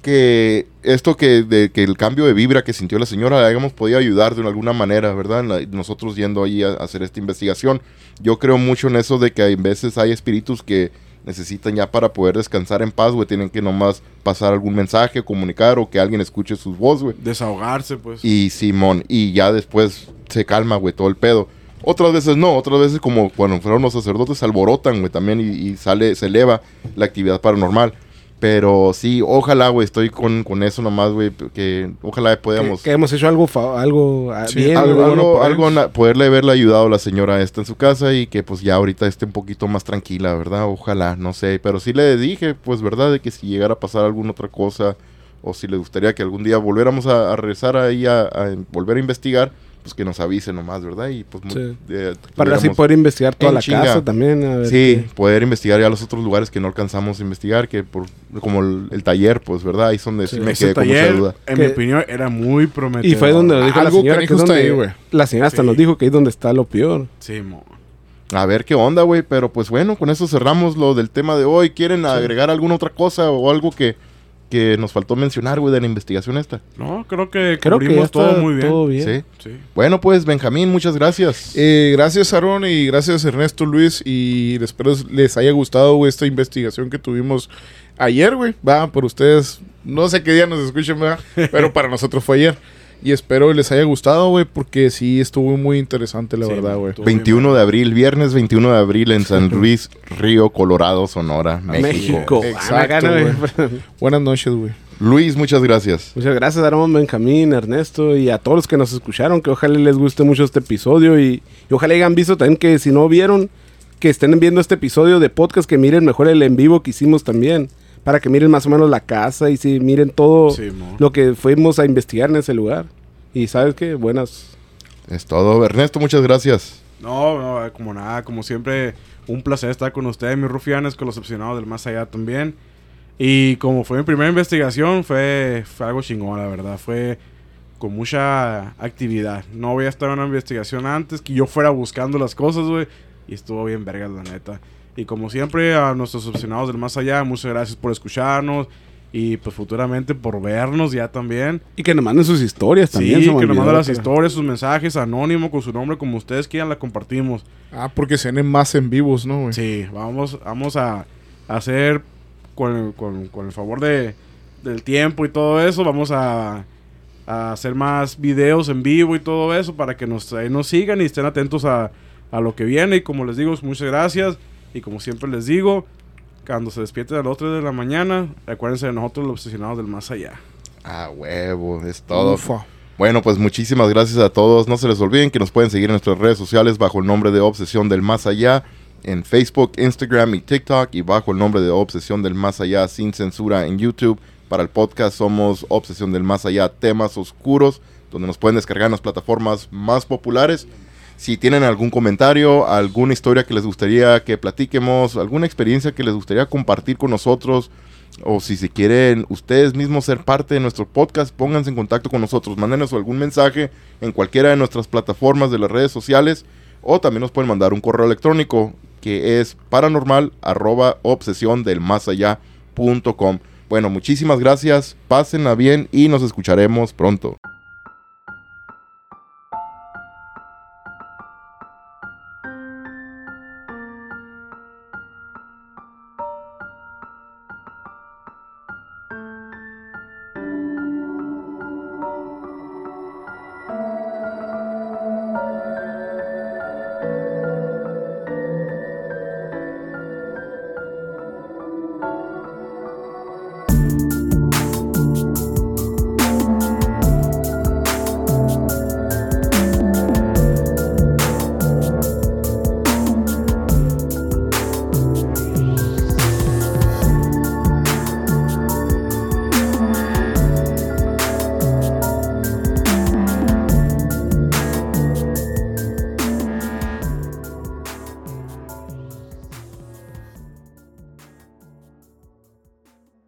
que esto que, de, que el cambio de vibra que sintió la señora le hayamos podido ayudar de alguna manera, ¿verdad? La- nosotros yendo ahí a, a hacer esta investigación. Yo creo mucho en eso de que hay veces hay espíritus que necesitan ya para poder descansar en paz, güey, tienen que nomás pasar algún mensaje, comunicar o que alguien escuche su voz, güey. Desahogarse, pues. Y Simón, y ya después se calma, güey, todo el pedo. Otras veces no, otras veces como cuando fueron los sacerdotes se alborotan, güey, también y, y sale, se eleva la actividad paranormal. Pero sí, ojalá, güey, estoy con, con eso nomás, güey, que ojalá podamos... que hemos hecho algo, fa- algo ah, Sí, bien. algo, algo, poderle haberle ayudado a la señora esta en su casa y que pues ya ahorita esté un poquito más tranquila, ¿verdad? Ojalá, no sé, pero sí le dije, pues, ¿verdad? De que si llegara a pasar alguna otra cosa o si le gustaría que algún día volviéramos a, a regresar ahí a, a volver a investigar, pues que nos avise nomás, ¿verdad? Y pues Sí. eh, Para así poder investigar toda la chinga. casa también. a ver Sí, qué- poder investigar ya los otros lugares que no alcanzamos a investigar, que por como el, el taller, pues, ¿verdad? Ahí es donde sí, Sí. me Ese quedé con mucha duda. en Que- mi opinión, era muy prometedor. Y fue donde lo dijo la señora. canijo Que es está donde ahí, güey. la señora hasta Sí. nos dijo que ahí es donde está lo peor. Sí, mo. A ver qué onda, güey. Pero pues bueno, con eso cerramos lo del tema de hoy. ¿Quieren agregar alguna otra cosa o algo que, que nos faltó mencionar, güey, de la investigación esta? No, creo que Creo que ya cubrimos está todo muy bien. todo bien. Sí. Sí. Bueno, pues Benjamín, muchas gracias. Eh, gracias, Aaron, y gracias, Ernesto Luis. Y espero les haya gustado güey, esta investigación que tuvimos ayer, güey. Va, por ustedes, no sé qué día nos escuchen, ¿verdad? pero para nosotros fue ayer. Y espero les haya gustado, güey, porque sí estuvo muy interesante, la Sí, verdad, güey. estuvo bien 21 de abril, viernes 21 de abril en San Luis, Río Colorado, Sonora, México. México. Exacto, Ah, güey. güey. Buenas noches, güey. Luis, muchas gracias. Muchas gracias, Aaron, Benjamín, Ernesto y a todos los que nos escucharon. Que ojalá les guste mucho este episodio y, y ojalá hayan visto también que si no vieron, que estén viendo este episodio de podcast, que miren mejor el en vivo que hicimos también. Para que miren más o menos la casa y si miren todo Sí, lo que fuimos a investigar en ese lugar. Y sabes qué, buenas. Es todo. Ernesto, muchas gracias. No, no, como nada, como siempre, un placer estar con ustedes, mis rufianes, con los opcionados del más allá también. Y como fue mi primera investigación, fue, fue algo chingón, la verdad. Fue con mucha actividad. No voy a estar en una investigación antes, que yo fuera buscando las cosas, güey. Y estuvo bien vergas, la neta. Y como siempre, a nuestros opcionados del más allá, muchas gracias por escucharnos. Y pues futuramente por vernos ya también. Y que nos manden sus historias también. sí, que nos manden las historias, sus mensajes, anónimo, con su nombre, como ustedes quieran, la compartimos. Ah, porque se ven más en vivos, ¿no, güey? Sí, vamos, vamos a hacer con, con- con el favor de, del tiempo y todo eso, vamos a, a hacer más videos en vivo y todo eso para que nos, nos sigan y estén atentos a, a lo que viene. Y como les digo, muchas gracias. Y como siempre les digo, cuando se despierten a las 3 de la mañana, acuérdense de nosotros los obsesionados del más allá. Ah, huevo, es todo. Ufa. Bueno, pues muchísimas gracias a todos. No se les olviden que nos pueden seguir en nuestras redes sociales bajo el nombre de Obsesión del Más Allá, en Facebook, Instagram y TikTok, y bajo el nombre de Obsesión del Más Allá sin censura en YouTube. Para el podcast somos Obsesión del Más Allá, temas oscuros, donde nos pueden descargar en las plataformas más populares. Si tienen algún comentario, alguna historia que les gustaría que platiquemos, alguna experiencia que les gustaría compartir con nosotros, o si se quieren ustedes mismos ser parte de nuestro podcast, pónganse en contacto con nosotros, mándenos algún mensaje en cualquiera de nuestras plataformas de las redes sociales, o también nos pueden mandar un correo electrónico que es paranormal arroba obsesión del más. Bueno, muchísimas gracias, pásenla bien y nos escucharemos pronto.